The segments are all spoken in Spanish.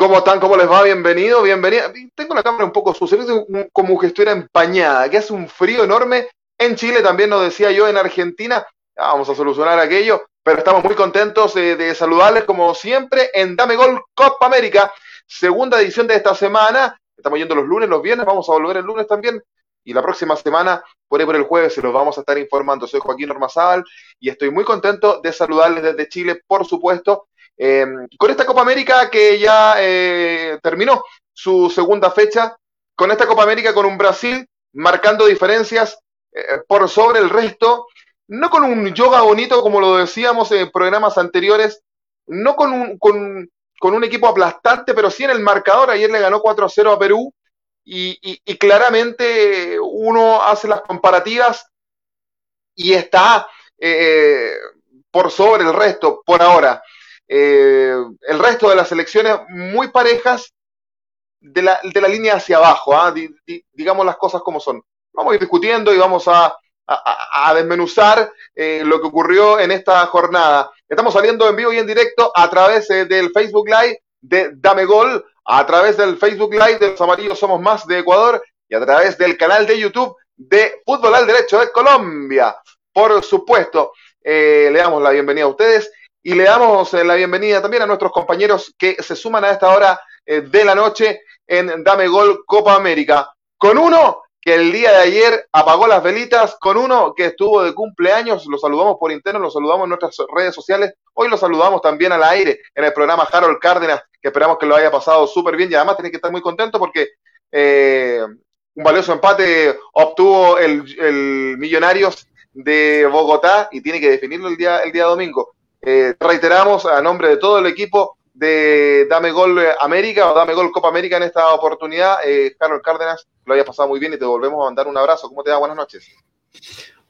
cómo están? ¿Cómo les va? Bienvenido, bienvenida. Tengo la cámara un poco sucia, como que estuviera empañada, que hace un frío enorme. En Chile también nos decía yo, en Argentina, vamos a solucionar aquello, pero estamos muy contentos de, saludarles como siempre en Dame Gol Copa América, segunda edición de esta semana. Estamos yendo los lunes, los viernes, vamos a volver el lunes también. Y la próxima semana, por ahí por el jueves, se los vamos a estar informando. Soy Joaquín Ormazábal y estoy muy contento de saludarles desde Chile, por supuesto, eh, con esta Copa América que ya eh, terminó su segunda fecha, con esta Copa América con un Brasil marcando diferencias eh, por sobre el resto, no con un yoga bonito como lo decíamos en programas anteriores, no con un, con, un equipo aplastante, pero sí en el marcador. Ayer le ganó 4 a 0 a Perú y, claramente uno hace las comparativas y está por sobre el resto por ahora. Eh, el resto de las elecciones muy parejas de la, de la línea hacia abajo, ¿ah? digamos las cosas como son. Vamos a ir discutiendo y vamos a, desmenuzar eh, lo que ocurrió en esta jornada. Estamos saliendo en vivo y en directo a través eh, del Facebook Live de Dame Gol, a través del Facebook Live de Los Amarillos Somos Más de Ecuador y a través del canal de YouTube de Fútbol al Derecho de Colombia. Por supuesto, le damos la bienvenida a ustedes y le damos eh, la bienvenida también a nuestros compañeros que se suman a esta hora eh, de la noche en Dame Gol Copa América. Con uno que el día de ayer apagó las velitas, con uno que estuvo de cumpleaños, lo saludamos por interno, lo saludamos en nuestras redes sociales, hoy lo saludamos también al aire en el programa Harold Cárdenas, que esperamos que lo haya pasado súper bien y además tiene que estar muy contento porque eh, un valioso empate obtuvo el, el Millonarios de Bogotá y tiene que definirlo el día, el día domingo. Eh, reiteramos a nombre de todo el equipo de Dame Gol América o Dame Gol Copa América en esta oportunidad. Eh, Cárdenas, lo haya pasado muy bien y te volvemos a mandar un abrazo. ¿Cómo te da? Buenas noches.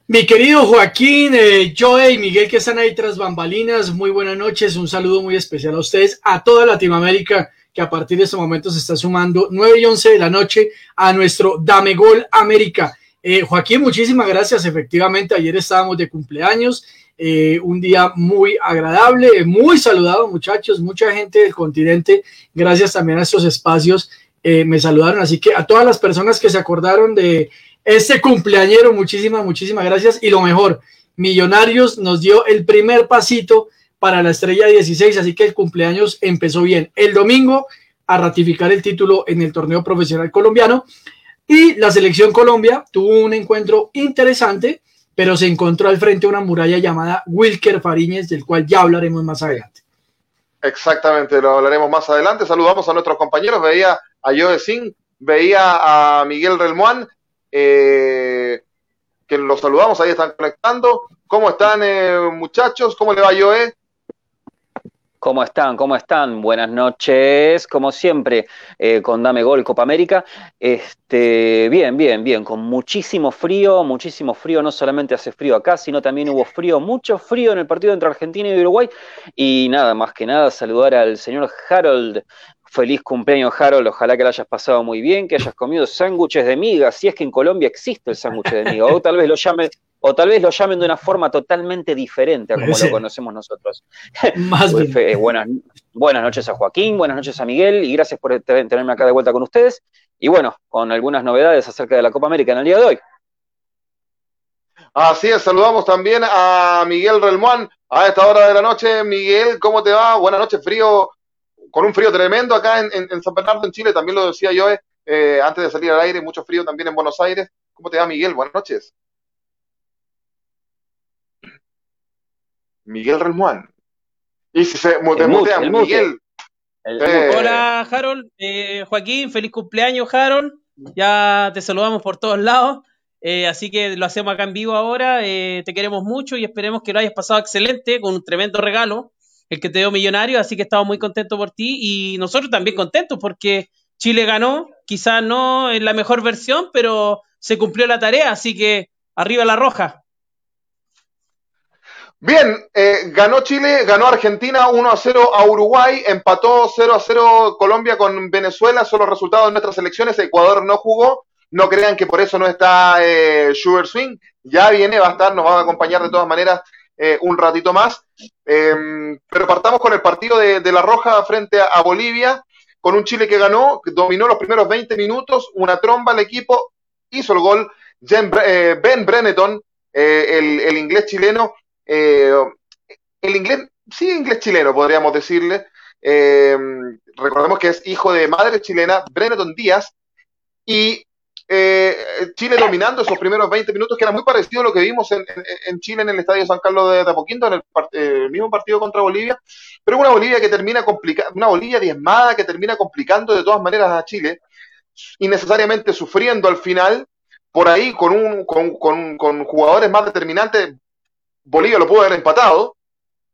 Mi querido Joaquín, eh, Joe y Miguel que están ahí tras bambalinas, muy buenas noches, un saludo muy especial a ustedes, a toda Latinoamérica que a partir de este momento se está sumando 9 y 11 de la noche a nuestro Dame Gol América. Eh, Joaquín, muchísimas gracias, efectivamente ayer estábamos de cumpleaños eh, un día muy agradable, muy saludado muchachos, mucha gente del continente, gracias también a estos espacios, eh, me saludaron, así que a todas las personas que se acordaron de este cumpleañero, muchísimas, muchísimas gracias. Y lo mejor, Millonarios nos dio el primer pasito para la estrella 16, así que el cumpleaños empezó bien. El domingo a ratificar el título en el torneo profesional colombiano. Y la selección Colombia tuvo un encuentro interesante pero se encontró al frente una muralla llamada Wilker Fariñez, del cual ya hablaremos más adelante. Exactamente, lo hablaremos más adelante. Saludamos a nuestros compañeros. Veía a Joe Singh, veía a Miguel Relmuán, eh, que los saludamos, ahí están conectando. ¿Cómo están, eh, muchachos? ¿Cómo le va Joe? ¿Cómo están? ¿Cómo están? Buenas noches, como siempre, eh, con Dame Gol Copa América. Este, bien, bien, bien, con muchísimo frío, muchísimo frío, no solamente hace frío acá, sino también hubo frío, mucho frío en el partido entre Argentina y Uruguay. Y nada, más que nada, saludar al señor Harold. Feliz cumpleaños, Harold. Ojalá que lo hayas pasado muy bien, que hayas comido sándwiches de miga, si es que en Colombia existe el sándwich de miga, o tal vez lo llame o tal vez lo llamen de una forma totalmente diferente a como lo conocemos nosotros. Más bien. Eh, buenas, buenas noches a Joaquín, buenas noches a Miguel y gracias por tenerme acá de vuelta con ustedes. Y bueno, con algunas novedades acerca de la Copa América en el día de hoy. Así es, saludamos también a Miguel Relmuán a esta hora de la noche. Miguel, ¿cómo te va? Buenas noches, frío, con un frío tremendo acá en, San Bernardo, en Chile, también lo decía yo eh, antes de salir al aire, mucho frío también en Buenos Aires. ¿Cómo te va, Miguel? Buenas noches. Miguel Relmuán. Y si se mutea, Miguel. Eh. Hola, Harold. Eh, Joaquín, feliz cumpleaños, Harold. Ya te saludamos por todos lados. Eh, así que lo hacemos acá en vivo ahora. te queremos mucho y esperemos que lo hayas pasado excelente con un tremendo regalo, el que te dio millonario. Así que estamos muy contentos por ti y nosotros también contentos porque Chile ganó. Quizás no en la mejor versión, pero se cumplió la tarea. Así que arriba la roja. Bien, eh, ganó Chile, ganó Argentina 1 a 0 a Uruguay, empató 0 a 0 Colombia con Venezuela, son los resultados de nuestras elecciones, Ecuador no jugó, no crean que por eso no está eh, Sugar Swing, ya viene, va a estar, nos va a acompañar de todas maneras eh, un ratito más, em, pero partamos con el partido de, La Roja frente a, Bolivia, con un Chile que ganó, dominó los primeros 20 minutos, una tromba al equipo, hizo el gol. Eh, ben Breneton, eh, el, inglés chileno, eh, el inglés, sí, inglés chileno, podríamos decirle. recordemos que es hijo de madre chilena, Breneton Díaz, y Chile dominando esos primeros 20 minutos, que era muy parecido a lo que vimos en, Chile en el Estadio San Carlos de Apoquindo, en el, mismo partido contra Bolivia, pero una Bolivia que termina complicando, una Bolivia diezmada que termina complicando de todas maneras a Chile, innecesariamente sufriendo al final, por ahí con, un, con, jugadores más determinantes, Bolivia lo pudo haber empatado,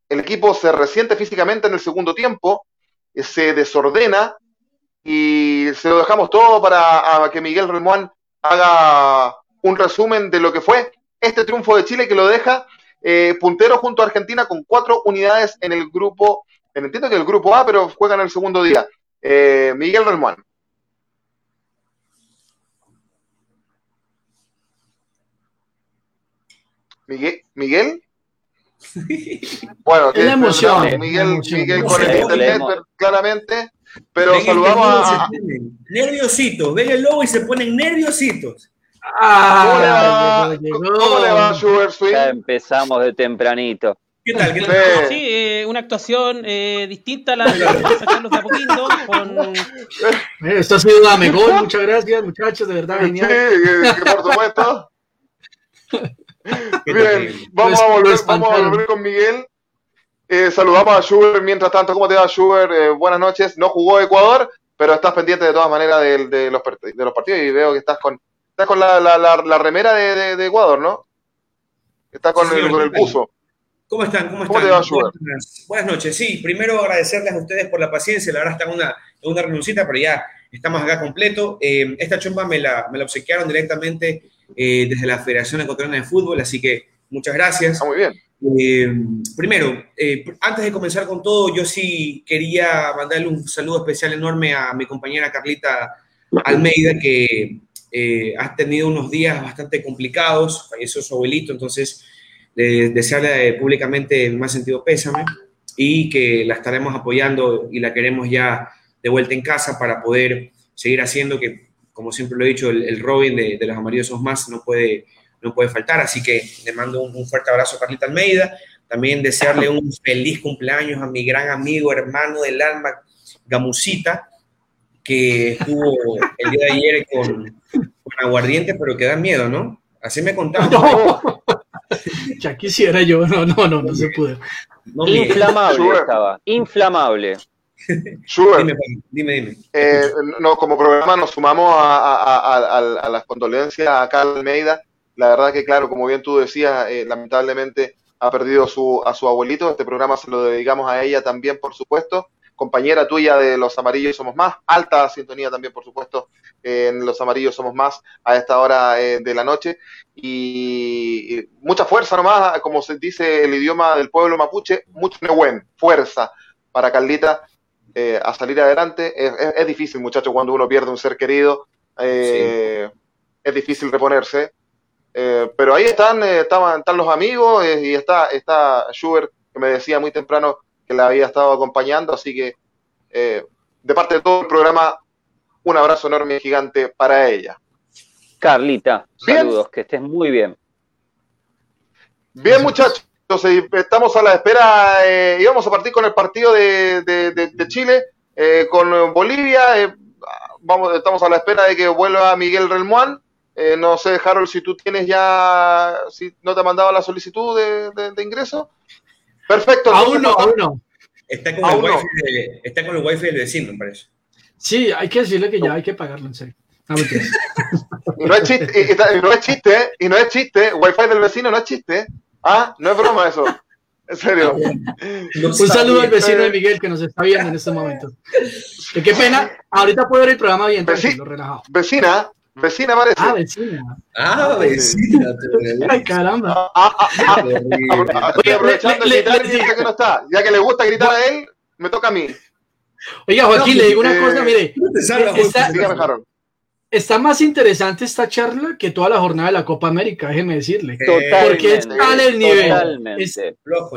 el equipo se resiente físicamente en el segundo tiempo, eh, se desordena y se lo dejamos todo para que Miguel Remuán haga un resumen de lo que fue este triunfo de Chile que lo deja eh, puntero junto a Argentina con cuatro unidades en el grupo, entiendo que el grupo A, pero juegan el segundo día. Eh, Miguel Remuán. Miguel, Miguel. Bueno, tiene emoción. Miguel, Miguel con el internet, claramente. Pero saludamos a. Nerviositos, ven el lobo y se ponen nerviositos. Ah, ¿Cómo le va, Sugar Swing? Ya empezamos de tempranito. ¿Qué tal? ¿Qué tal? Sí, eh, una actuación eh, distinta a la de Carlos de Apoquindo. Con... Esto ha sido Dame Gol, muchas gracias, muchachos, de verdad, genial. Sí, por supuesto. Bien, vamos a volver, vamos a volver con Miguel. Eh, saludamos a Schubert mientras tanto. ¿Cómo te va, Schubert? Eh, buenas noches. No jugó Ecuador, pero estás pendiente de todas maneras de, de, los, de los partidos y veo que estás con, estás con la, la, la, remera de, de, Ecuador, ¿no? Estás con, el, con el buzo. ¿Cómo están? ¿Cómo, están? te va, buenas, buenas, noches. Sí, primero agradecerles a ustedes por la paciencia. La verdad está en una, una renuncita, pero ya estamos acá completo. Eh, esta chumba me la, me la obsequiaron directamente eh, desde la Federación Ecuatoriana de Fútbol, así que muchas gracias. Está muy bien. Eh, primero, eh, antes de comenzar con todo, yo sí quería mandarle un saludo especial enorme a mi compañera Carlita Almeida, que ha tenido unos días bastante complicados, falleció su abuelito, entonces desearle públicamente en más sentido pésame y que la estaremos apoyando y la queremos ya de vuelta en casa para poder seguir haciendo que como siempre lo he dicho, el, Robin de, los Amarillos Somos Más no puede, no puede faltar. Así que le mando un, fuerte abrazo a Carlita Almeida. También desearle un feliz cumpleaños a mi gran amigo, hermano del alma, Gamusita, que estuvo el día de ayer con, aguardiente, pero que da miedo, ¿no? Así me contaron. ya quisiera yo, no, no, no, no se pudo. inflamable estaba, inflamable. Dime, dime. Eh, no, como programa nos sumamos a, las condolencias a Carl Almeida. La verdad que, claro, como bien tú decías, eh, lamentablemente ha perdido su, a su abuelito. Este programa se lo dedicamos a ella también, por supuesto. Compañera tuya de Los Amarillos Somos Más. Alta sintonía también, por supuesto, en Los Amarillos Somos Más a esta hora eh, de la noche. Y, mucha fuerza nomás, como se dice el idioma del pueblo mapuche, mucho buen fuerza para Carlita eh, a salir adelante. Es, difícil, muchachos, cuando uno pierde un ser querido. Eh, es difícil reponerse. Eh, pero ahí están, estaban, están los amigos y está, está Schubert, que me decía muy temprano que la había estado acompañando. Así que, de parte de todo el programa, un abrazo enorme y gigante para ella. Carlita, saludos, que estés muy bien. Bien, muchachos. Entonces, estamos a la espera, eh, íbamos a partir con el partido de, Chile, eh, con Bolivia, eh, vamos, estamos a la espera de que vuelva Miguel Relmuán. no sé, Harold, si tú tienes ya, si no te ha mandado la solicitud de, ingreso. Perfecto. Aún no, aún no. Está con, el wifi está con el wifi del vecino, me parece. Sí, hay que decirle que ya hay que pagarlo en serio. y no es chiste, y, no es chiste, y no es chiste, wifi del vecino no es chiste. Ah, no es broma eso. En serio. Un saludo al vecino de Miguel que nos está viendo en este momento. qué pena. Ahorita puedo ver el programa bien tranquilo, relajado. Vecina, vecina parece. Ah, vecina. Ah, vecina. Ay, caramba. Ah, ah, ah, estoy aprovechando de gritar y que no está. Ya que le gusta gritar a él, me toca a mí. Oiga, Joaquín, le digo una cosa, mire. Dígame, Harold. Está más interesante esta charla que toda la jornada de la Copa América, déjeme decirle. Totalmente, Porque es tal el nivel. totalmente. Es,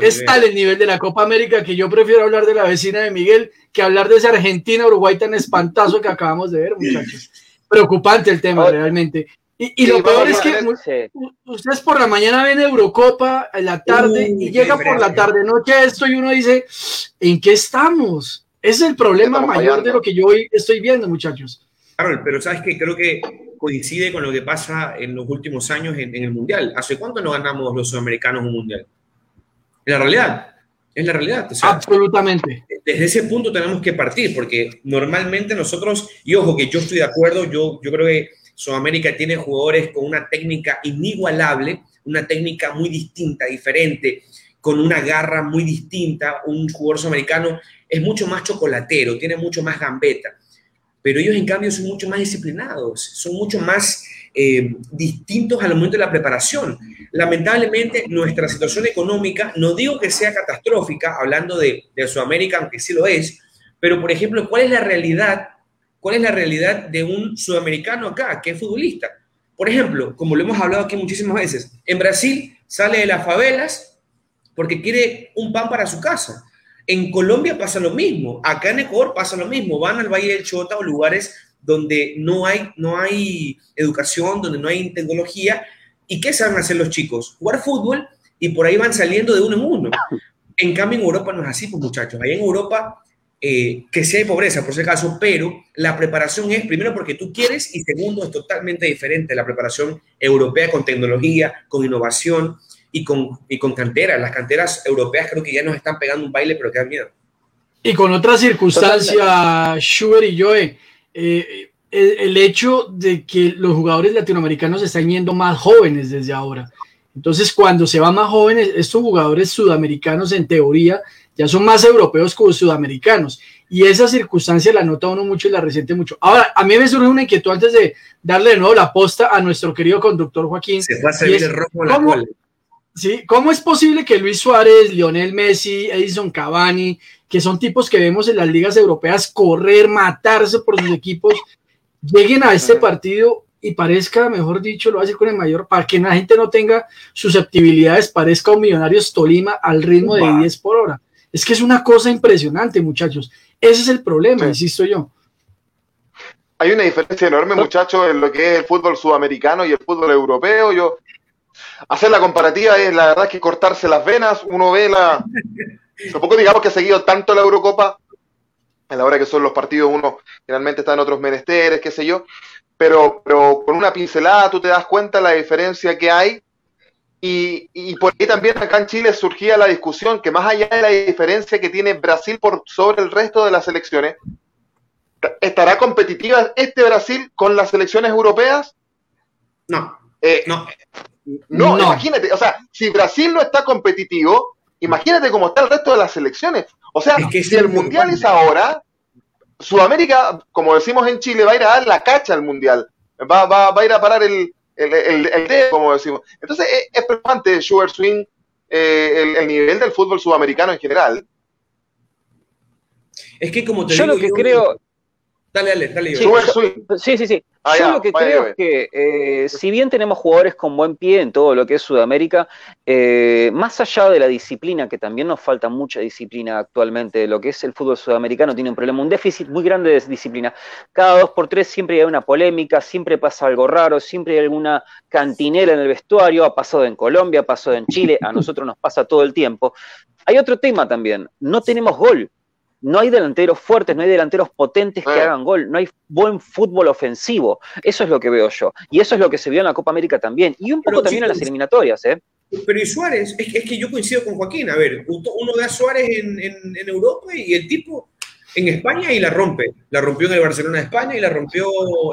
es tal el nivel de la Copa América que yo prefiero hablar de la vecina de Miguel que hablar de esa Argentina-Uruguay tan espantazo que acabamos de ver, muchachos. Preocupante el tema, Oye. realmente. Y, y Sí, lo peor es a que ver. Sí. ustedes por la mañana ven Eurocopa en la tarde Uy, y llega por la breve. tarde noche esto y uno dice, ¿en qué estamos? Ese es el problema mayor fallando. de lo que yo hoy estoy viendo, muchachos. Harold, pero sabes que creo que coincide con lo que pasa en los últimos años en, en el Mundial. ¿Hace cuánto no ganamos los sudamericanos un Mundial? Es la realidad. Es la realidad. O sea, Absolutamente. desde ese punto tenemos que partir, porque normalmente nosotros, y ojo que yo estoy de acuerdo, yo, yo creo que Sudamérica tiene jugadores con una técnica inigualable, una técnica muy distinta, diferente, con una garra muy distinta. Un jugador sudamericano es mucho más chocolatero, tiene mucho más gambeta, pero ellos en cambio son mucho más disciplinados, son mucho más eh, distintos al momento de la preparación. Lamentablemente, nuestra situación económica, no digo que sea catastrófica, hablando de, de Sudamérica, aunque sí lo es, pero por ejemplo, ¿cuál es la realidad? ¿Cuál es la realidad de un sudamericano acá, que es futbolista? Por ejemplo, como lo hemos hablado aquí muchísimas veces, en Brasil sale de las favelas porque quiere un pan para su casa. En Colombia pasa lo mismo, acá en Ecuador pasa lo mismo, van al Valle del Chota o lugares donde no hay, no hay educación, donde no hay tecnología. ¿Y qué saben hacer los chicos? Jugar fútbol y por ahí van saliendo de uno en uno. En cambio, en Europa no es así, pues muchachos. Ahí en Europa, eh, que sí hay pobreza, por si acaso, pero la preparación es, primero, porque tú quieres y segundo, es totalmente diferente la preparación europea con tecnología, con innovación y con, y con canteras. Las canteras europeas creo que ya nos están pegando un baile, pero que da miedo. Y con otra circunstancia, Schubert y Joe, eh, el, el hecho de que los jugadores latinoamericanos están yendo más jóvenes desde ahora. Entonces, cuando se van más jóvenes, estos jugadores sudamericanos, en teoría, ya son más europeos como sudamericanos. Y esa circunstancia la nota uno mucho y la resiente mucho. Ahora, a mí me surge una inquietud antes de darle de nuevo la posta a nuestro querido conductor Joaquín. Se fue a servir es, el rojo en la ¿cómo? cola. ¿Sí? ¿Cómo es posible que Luis Suárez, Lionel Messi, Edison Cavani, que son tipos que vemos en las ligas europeas correr, matarse por sus equipos, lleguen a este partido y parezca, mejor dicho, lo voy a decir con el mayor, para que la gente no tenga susceptibilidades, parezca un Millonarios Tolima al ritmo de Va. 10 por hora? Es que es una cosa impresionante, muchachos. Ese es el problema, Sí. insisto yo. Hay una diferencia enorme, muchachos, en lo que es el fútbol sudamericano y el fútbol europeo. Yo hacer la comparativa es la verdad que cortarse las venas. Uno ve la. Tampoco digamos que ha seguido tanto la Eurocopa. A la hora que son los partidos, uno generalmente está en otros menesteres, qué sé yo. Pero, pero con una pincelada tú te das cuenta la diferencia que hay. Y, y por ahí también acá en Chile surgía la discusión que más allá de la diferencia que tiene Brasil por sobre el resto de las selecciones, ¿estará competitiva este Brasil con las selecciones europeas? No, Eh, no. No, No. imagínate, o sea, si Brasil no está competitivo, imagínate cómo está el resto de las selecciones. O sea, Es que si el mundial es ahora, Sudamérica, como decimos en Chile, va a ir a dar la cacha al mundial. Va, va, va a ir a parar el, el, el, el dedo, como decimos. Entonces, es, es preocupante, Sugar Swing, eh, el, el nivel del fútbol sudamericano en general. Es que como te Yo digo, lo que creo, Dale, dale, dale. Sí, Sugar yo- Swing. Sí, sí, sí. Ah, Yo ya, lo que creo es que, eh, si bien tenemos jugadores con buen pie en todo lo que es Sudamérica, eh, más allá de la disciplina, que también nos falta mucha disciplina actualmente, lo que es el fútbol sudamericano tiene un problema, un déficit muy grande de disciplina. Cada dos por tres siempre hay una polémica, siempre pasa algo raro, siempre hay alguna cantinera en el vestuario, ha pasado en Colombia, ha pasado en Chile, a nosotros nos pasa todo el tiempo. Hay otro tema también, no tenemos gol. No hay delanteros fuertes, no hay delanteros potentes que Eh. hagan gol, no hay buen fútbol ofensivo. Eso es lo que veo yo. Y eso es lo que se vio en la Copa América también. Y un poco Pero, también en las eliminatorias, ¿eh? Pero y Suárez, es, que- es que yo coincido con Joaquín. A ver, uno ve a Suárez en, en- en Europa y el tipo en España y la rompe. La rompió en el Barcelona de España y la rompió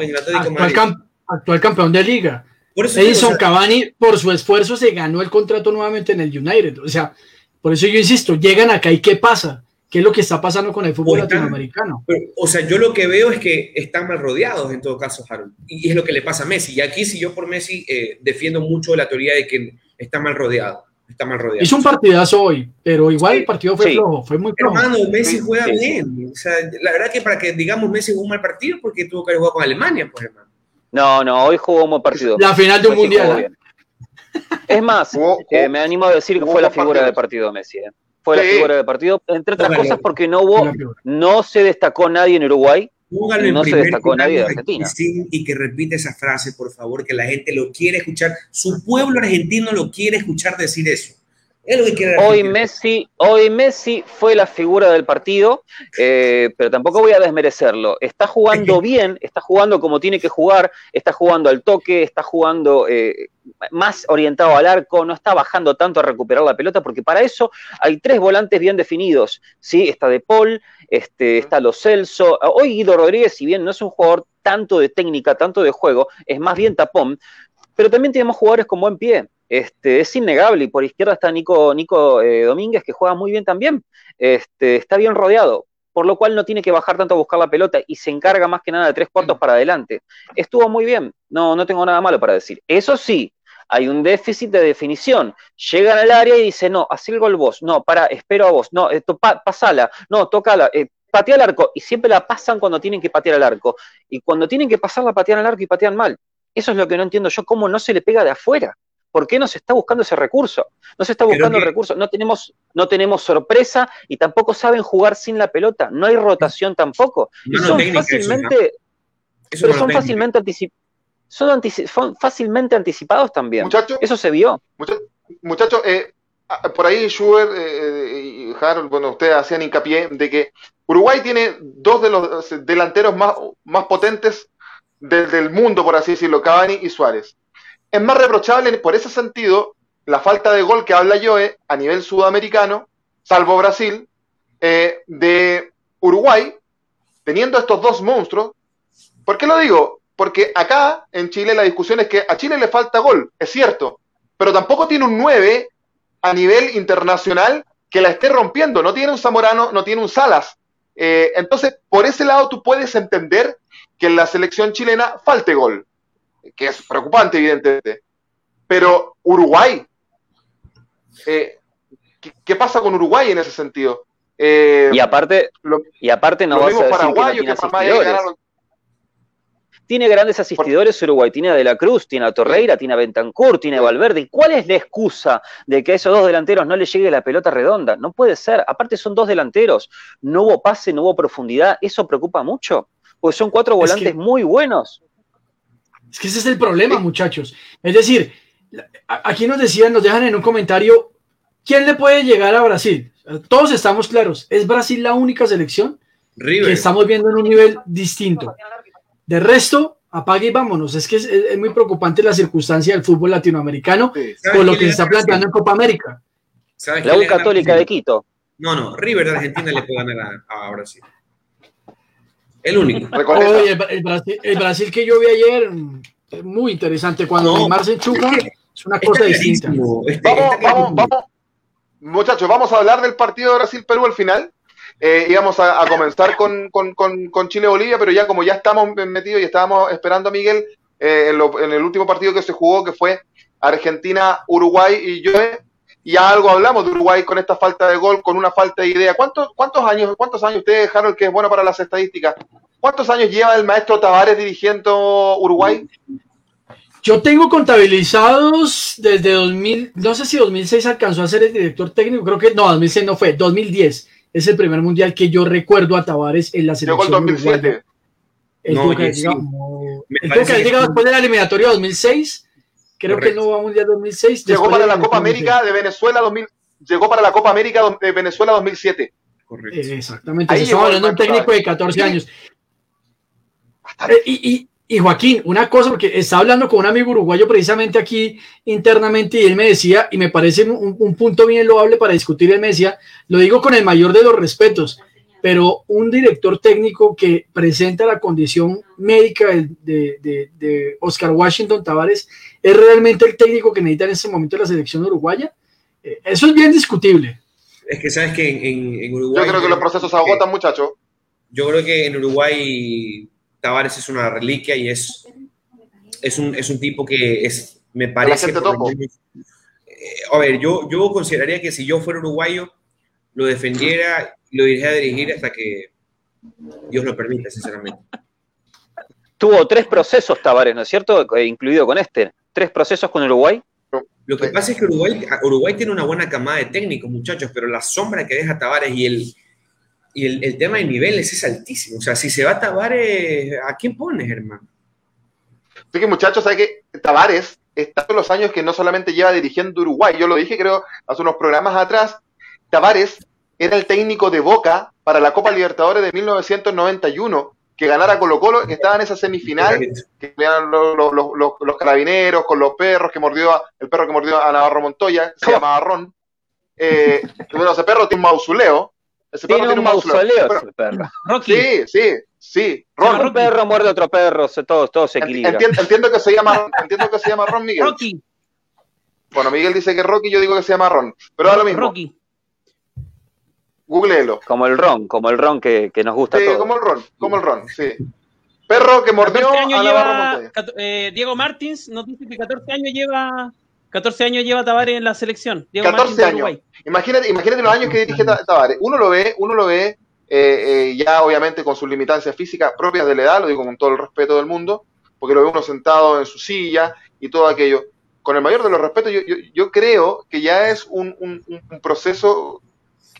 en el Atlético Actual, Madrid. actual campeón de liga. Por eso digo, Edison o sea, Cavani, por su esfuerzo, se ganó el contrato nuevamente en el United. O sea, por eso yo insisto, llegan acá y ¿qué pasa? ¿Qué es lo que está pasando con el fútbol O están- latinoamericano? pero, o sea, yo lo que veo es que están mal rodeados en todo caso, Harold. Y es lo que le pasa a Messi. Y aquí, si yo por Messi eh, defiendo mucho la teoría de que está mal rodeado. Está mal rodeado. Hizo un partidazo hoy, pero igual Sí, el partido fue sí. flojo, fue muy flojo. Hermano, Messi juega sí, sí. bien. O sea, la verdad que para que digamos Messi jugó un mal partido porque tuvo que haber jugado con Alemania, pues hermano. No, no, hoy jugó un buen partido. La final de un mundial. Es más, eh, me animo a decir que fue la figura del partido Messi. Eh. Fue la figura del partido, entre otras cosas porque no hubo, no se destacó nadie en Uruguay. no se destacó nadie de Argentina. Y que repite esa frase, por favor, que la gente lo quiere escuchar. Su pueblo argentino lo quiere escuchar decir eso hoy Messi, hoy Messi fue la figura del partido, eh, pero tampoco voy a desmerecerlo. Está jugando bien, está jugando como tiene que jugar, está jugando al toque, está jugando eh, más orientado al arco, no está bajando tanto a recuperar la pelota, porque para eso hay tres volantes bien definidos. ¿sí? Está De Paul, este, está Lo Celso. Hoy Guido Rodríguez, si bien no es un jugador tanto de técnica, tanto de juego, es más bien tapón, pero también tenemos jugadores con buen pie. Este, es innegable. Y por izquierda está Nico, Nico eh, Domínguez, que juega muy bien también. Este, está bien rodeado, por lo cual no tiene que bajar tanto a buscar la pelota y se encarga más que nada de tres cuartos para adelante. Estuvo muy bien, no, no tengo nada malo para decir. Eso sí, hay un déficit de definición. Llegan al área y dicen, no, haz el gol vos, no, para, espero a vos, no, esto, pasala, no, tocala, eh, patea al arco, y siempre la pasan cuando tienen que patear al arco. Y cuando tienen que pasarla, patean al arco y patean mal. Eso es lo que no entiendo yo, cómo no se le pega de afuera. ¿Por qué no se está buscando ese recurso? No se está buscando el recurso, no tenemos, no tenemos sorpresa y tampoco saben jugar sin la pelota, no hay rotación tampoco. son fácilmente, son fácilmente son, fácilmente anticipados también. Eso se vio. Muchachos, eh, por ahí Schubert eh, y Harold, bueno, ustedes hacían hincapié de que Uruguay tiene dos de los delanteros más, más potentes del mundo, por así decirlo, Cavani y Suárez. Es más reprochable por ese sentido la falta de gol que habla Joe a nivel sudamericano, salvo Brasil, eh, de Uruguay, teniendo estos dos monstruos. ¿Por qué lo digo? Porque acá en Chile la discusión es que a Chile le falta gol, es cierto, pero tampoco tiene un 9 a nivel internacional que la esté rompiendo. No tiene un Zamorano, no tiene un Salas. Eh, entonces, por ese lado tú puedes entender que en la selección chilena falte gol que es preocupante, evidentemente. Pero Uruguay, eh, ¿qué, pasa con Uruguay en ese sentido? Eh, y aparte, y aparte no vas a decir que no tiene asistidores. Tiene grandes asistidores Uruguay, tiene a De la Cruz, tiene a Torreira, tiene a Bentancur, tiene a Valverde. ¿Y cuál es la excusa de que a esos dos delanteros no les llegue la pelota redonda? No puede ser. Aparte son dos delanteros. No hubo pase, no hubo profundidad. Eso preocupa mucho. Porque son cuatro volantes muy buenos. Es que ese es el problema, muchachos. Es decir, aquí nos decían, nos dejan en un comentario, ¿quién le puede llegar a Brasil? Todos estamos claros, ¿es Brasil la única selección que estamos viendo en un nivel distinto? De resto, apague y vámonos. Es que es, muy preocupante la circunstancia del fútbol latinoamericano con lo que se está planteando en Copa América. La U Católica de Quito. No, no, River de Argentina le puede ganar a Brasil. El único. el, Brasil, que yo vi ayer, es muy interesante. Cuando no, Neymar se enchufa, es una cosa distinta. Este, vamos, vamos, vamos. Muchachos, vamos a hablar del partido de Brasil-Perú al final. Eh, íbamos a, comenzar con, con, con, Chile-Bolivia, pero ya como ya estamos metidos y estábamos esperando a Miguel eh, en, en, el último partido que se jugó, que fue Argentina-Uruguay, y yo ya algo hablamos de Uruguay con esta falta de gol, con una falta de idea. ¿Cuántos, cuántos años, cuántos años ustedes, Harold, que es bueno para las estadísticas, cuántos años lleva el maestro Tavares dirigiendo Uruguay? Yo tengo contabilizados desde 2000, no sé si 2006 alcanzó a ser el director técnico, creo que no, 2006 no fue, 2010 es el primer mundial que yo recuerdo a Tavares en la selección. Llegó el 2007. El no, que, llegado después de la eliminatoria 2006 Creo que no va a Mundial 2006. Llegó para la Copa América de Venezuela 2000, llegó para la Copa América de Venezuela 2007. Correcto. Exactamente. Ahí estamos hablando de un técnico de 14 años. Eh, y, y, Joaquín, una cosa, porque estaba hablando con un amigo uruguayo precisamente aquí internamente y él me decía, y me parece un, un punto bien loable para discutir, él me decía, lo digo con el mayor de los respetos, pero un director técnico que presenta la condición médica de, Oscar Washington Tavares es realmente el técnico que necesita en este momento la selección uruguaya. Eh, eso es bien discutible. Es que sabes que en, Uruguay. Yo creo que los procesos agotan, muchachos. Yo creo que en Uruguay Tavares es una reliquia y es, es, un, es un tipo que es, me parece. Eh, a ver, yo, yo consideraría que si yo fuera uruguayo, lo defendiera lo iré a dirigir hasta que Dios lo permita, sinceramente. tuvo tres procesos Tavares, ¿no es cierto? Eh, incluido con este. Tres procesos con Uruguay. Lo que pasa es que Uruguay, Uruguay tiene una buena camada de técnicos, muchachos, pero la sombra que deja Tavares y el, y el, tema de niveles es altísimo. O sea, si se va Tavares, ¿a quién pones, hermano? Así que, muchachos, hay que Tavares está en los años que no solamente lleva dirigiendo Uruguay, yo lo dije creo hace unos programas atrás, Tavares era el técnico de Boca para la Copa Libertadores de 1991, que ganara Colo Colo, que estaba en esa semifinal, que eran los, los, carabineros con los perros, que mordió el perro que mordió a Navarro Montoya, se llamaba Ron. Eh, bueno, ese perro tiene un mausoleo. Ese perro tiene, un mausoleo, ese perro. Sí, sí, sí. Ron. Un perro muerde otro perro, todos, todos se equilibran. Entiendo, entiendo, que se llama, entiendo que se llama Ron Miguel. Rocky. Bueno, Miguel dice que Rocky, yo digo que se llama Ron. Pero ahora mismo. Rocky. Googleelo. Como el ron, como el ron que, que nos gusta. Sí, como el ron, como el ron, sí. Perro que mordió a lleva, eh, Diego Martins nos dice que 14 años lleva 14 años lleva Tavares en la selección. Diego 14 años. Imagínate, imagínate los años que dirige Tavares. Uno lo ve, uno lo ve eh, eh, ya obviamente con sus limitancias físicas propias de la edad, lo digo con todo el respeto del mundo, porque lo ve uno sentado en su silla y todo aquello. Con el mayor de los respetos, yo, yo, yo creo que ya es un, un, un proceso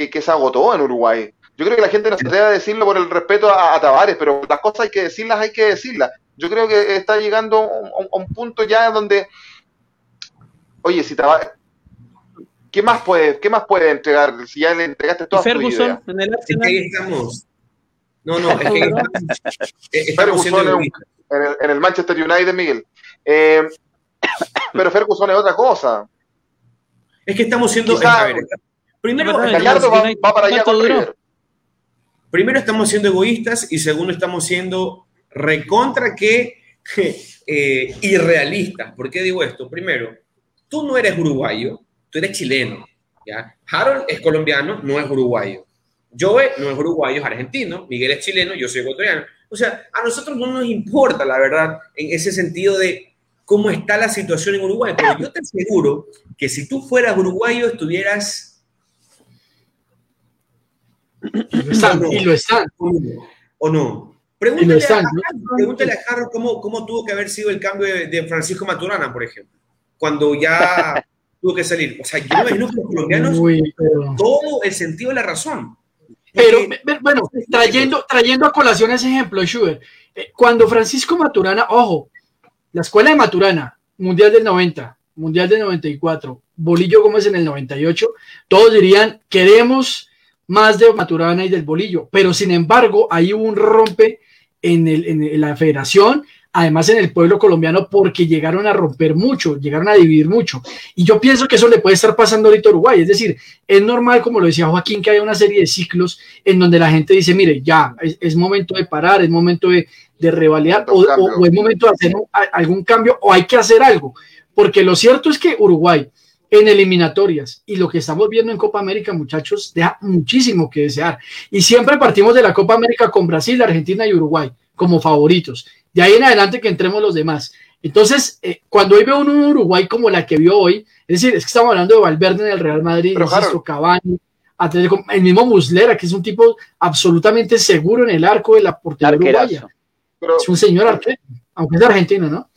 que, se agotó en Uruguay. Yo creo que la gente no se debe decirlo por el respeto a, Tavares, pero las cosas hay que decirlas, hay que decirlas. Yo creo que está llegando a un, punto ya donde, oye, si Tavares, ¿qué más puede, qué más puede entregar? Si ya le entregaste toda Ferguson, en el estamos. No, no, es que estamos en, el, en, el, Manchester United, Miguel. Eh, pero Ferguson es otra cosa. Es que estamos siendo. Primero, va, para allá Primero estamos siendo egoístas y segundo estamos siendo recontra que eh, irrealistas. ¿Por qué digo esto? Primero, tú no eres uruguayo, tú eres chileno. ¿ya? Harold es colombiano, no es uruguayo. Joe no es uruguayo, es argentino. Miguel es chileno, yo soy ecuatoriano. O sea, a nosotros no nos importa, la verdad, en ese sentido de cómo está la situación en Uruguay. Pero yo te aseguro que si tú fueras uruguayo, estuvieras y lo están. ¿O no? Pregúntale, a, pregúntale a Harold cómo, cómo, tuvo que haber sido el cambio de, Francisco Maturana, por ejemplo, cuando ya tuvo que salir. O sea, yo me imagino que los colombianos, todo el sentido de la razón. Pero, bueno, trayendo, trayendo a colación ese ejemplo, Schubert, eh, cuando Francisco Maturana, ojo, la escuela de Maturana, Mundial del 90, Mundial del 94, Bolillo Gómez en el 98, todos dirían, queremos más de Maturana y del Bolillo, pero sin embargo hay un rompe en, el, en la federación, además en el pueblo colombiano, porque llegaron a romper mucho, llegaron a dividir mucho. Y yo pienso que eso le puede estar pasando ahorita a Uruguay. Es decir, es normal, como lo decía Joaquín, que haya una serie de ciclos en donde la gente dice, mire, ya, es, momento de parar, es momento de, de revalidar, o, o, es momento de hacer algún cambio, o hay que hacer algo. Porque lo cierto es que Uruguay, en eliminatorias. Y lo que estamos viendo en Copa América, muchachos, deja muchísimo que desear. Y siempre partimos de la Copa América con Brasil, Argentina y Uruguay como favoritos. De ahí en adelante que entremos los demás. Entonces, eh, cuando hoy veo un Uruguay como la que vio hoy, es decir, es que estamos hablando de Valverde en el Real Madrid, Pero, Cavani, el mismo Muslera, que es un tipo absolutamente seguro en el arco de la portería uruguaya. es un señor arquero, aunque es de Argentina, ¿no?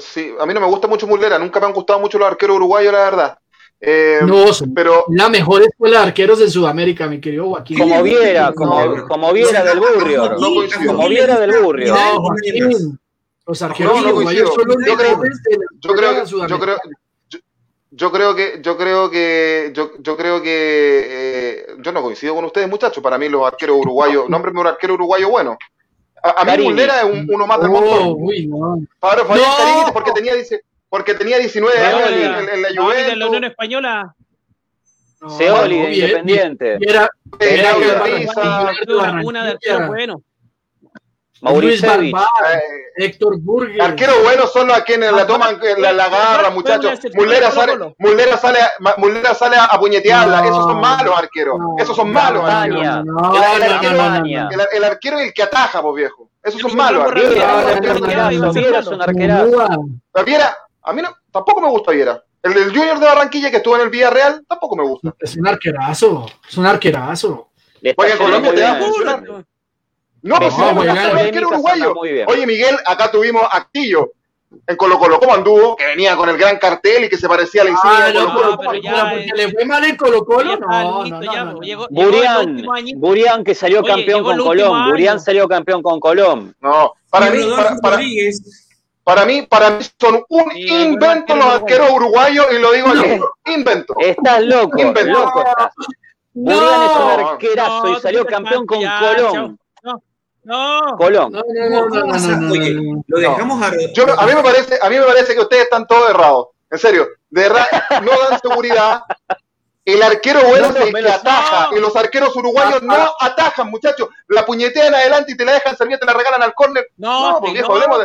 Sí, a mí no me gusta mucho Muslera, nunca me han gustado mucho los arqueros uruguayos, la verdad. Eh, no, pero la mejor escuela de arqueros en Sudamérica, mi querido Joaquín. Como Viera, como, como Viera del Burrio. como Viera del Burrio. No, Joaquín, los arqueros uruguayos son los yo creo, yo creo, yo creo, yo creo que yo creo que yo, yo creo que eh, yo no coincido con ustedes muchachos para mí los arqueros uruguayos nómbreme un arquero uruguyo bueno a, mí Muslera es un, uno más del montón. Uy, no. Pablo no. porque tenía, porque tenía 19 años en, en, la Juventus. en la Unión Española. No, Seoli, de Independiente. Era, era, era, una de arquero bueno. Mauricio Héctor Burger. Arqueros buenos son los a quienes la toman, la, la agarra, muchachos. Mullera sale, Mullera sale, Mullera sale a puñetearla. Esos son malos arqueros. Esos son malos arqueros. El arquero es el que ataja, vos viejo. Esos son malos arqueros. Viera es un arquerazo. A mí no, tampoco me gusta Viera. El del Junior de Barranquilla que estuvo en el Villarreal tampoco me gusta. Es un arquerazo. Es un arquerazo. Porque Colombia te da No, no, no, no, uruguayo. Oye, Miguel, acá tuvimos Actillo en Colo Colo. ¿Cómo anduvo? Que venía con el gran cartel y que se parecía a la insignia ah, Colo Colo. pero ya, le fue mal en Colo Colo. No, no, no, Burián, Burián que salió campeón con Colón. Burián salió campeón con Colón. No, para mí, para, para, para mí, para mí son un invento los arqueros uruguayos y lo digo aquí, invento. Estás loco, invento. loco estás. Burián es un arquerazo y salió campeón con Colón. No. Colón. No, no, no, lo dejamos a... Yo, a, mí me parece, a mí me parece que ustedes están todos errados. En serio, de verdad, no dan seguridad. El arquero bueno es el que ataja. Y los arqueros uruguayos no atajan, muchachos. La puñetean adelante y te la dejan servir, te la regalan al córner. No, no pues, viejo, hablemos de,